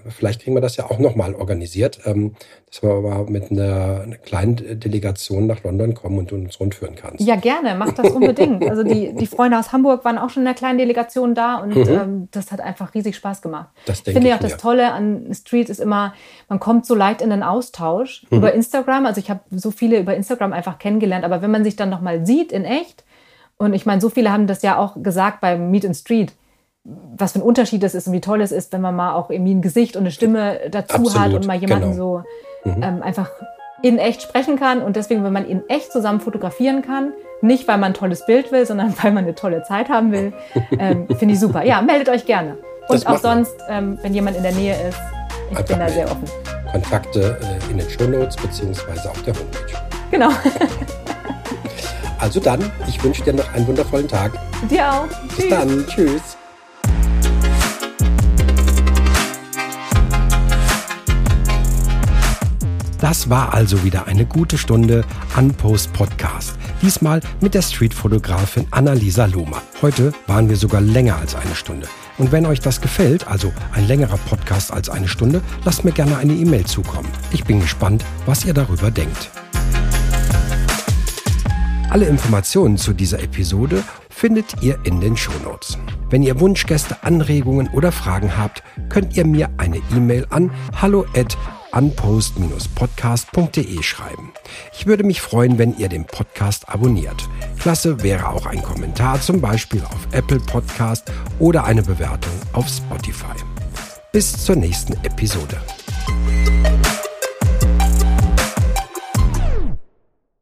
S1: vielleicht kriegen wir das ja auch nochmal organisiert, ähm, dass wir aber mit einer, einer, kleinen Delegation nach London kommen und uns rundführen kannst.
S2: Ja, gerne, mach das unbedingt. Also die, die Freunde aus Hamburg waren auch schon in einer kleinen Delegation da und mhm. ähm, das hat einfach riesig Spaß gemacht.
S1: Das
S2: ich finde ja auch das Tolle an Street ist immer, man kommt so leicht in den Austausch mhm. über Instagram. Also ich habe so viele über Instagram einfach kennengelernt, aber wenn man sich dann nochmal sieht in echt, und ich meine, so viele haben das ja auch gesagt beim Meet in Street, was für ein Unterschied es ist und wie toll es ist, wenn man mal auch irgendwie ein Gesicht und eine Stimme dazu Absolut, hat und mal jemanden genau. so mhm. ähm, einfach in echt sprechen kann. Und deswegen, wenn man in echt zusammen fotografieren kann, nicht weil man ein tolles Bild will, sondern weil man eine tolle Zeit haben will, ähm, finde ich super. Ja, meldet euch gerne. Und auch sonst, ähm, wenn jemand in der Nähe ist, ich Einfach bin da sehr offen.
S1: Kontakte äh, in den Show Notes beziehungsweise auf der Homepage.
S2: Genau.
S1: also dann, ich wünsche dir noch einen wundervollen Tag.
S2: Dir auch.
S1: Bis Tschüss. dann. Tschüss. Das war also wieder eine gute Stunde Unpost Podcast. Diesmal mit der Streetfotografin Annalisa Lohmann. Heute waren wir sogar länger als eine Stunde. Und wenn euch das gefällt, also ein längerer Podcast als eine Stunde, lasst mir gerne eine E-Mail zukommen. Ich bin gespannt, was ihr darüber denkt. Alle Informationen zu dieser Episode findet ihr in den Shownotes. Wenn ihr Wunschgäste, Anregungen oder Fragen habt, könnt ihr mir eine E-Mail an hallo@ unpost-podcast.de schreiben. Ich würde mich freuen, wenn ihr den Podcast abonniert. Klasse wäre auch ein Kommentar, zum Beispiel auf Apple Podcast oder eine Bewertung auf Spotify. Bis zur nächsten Episode.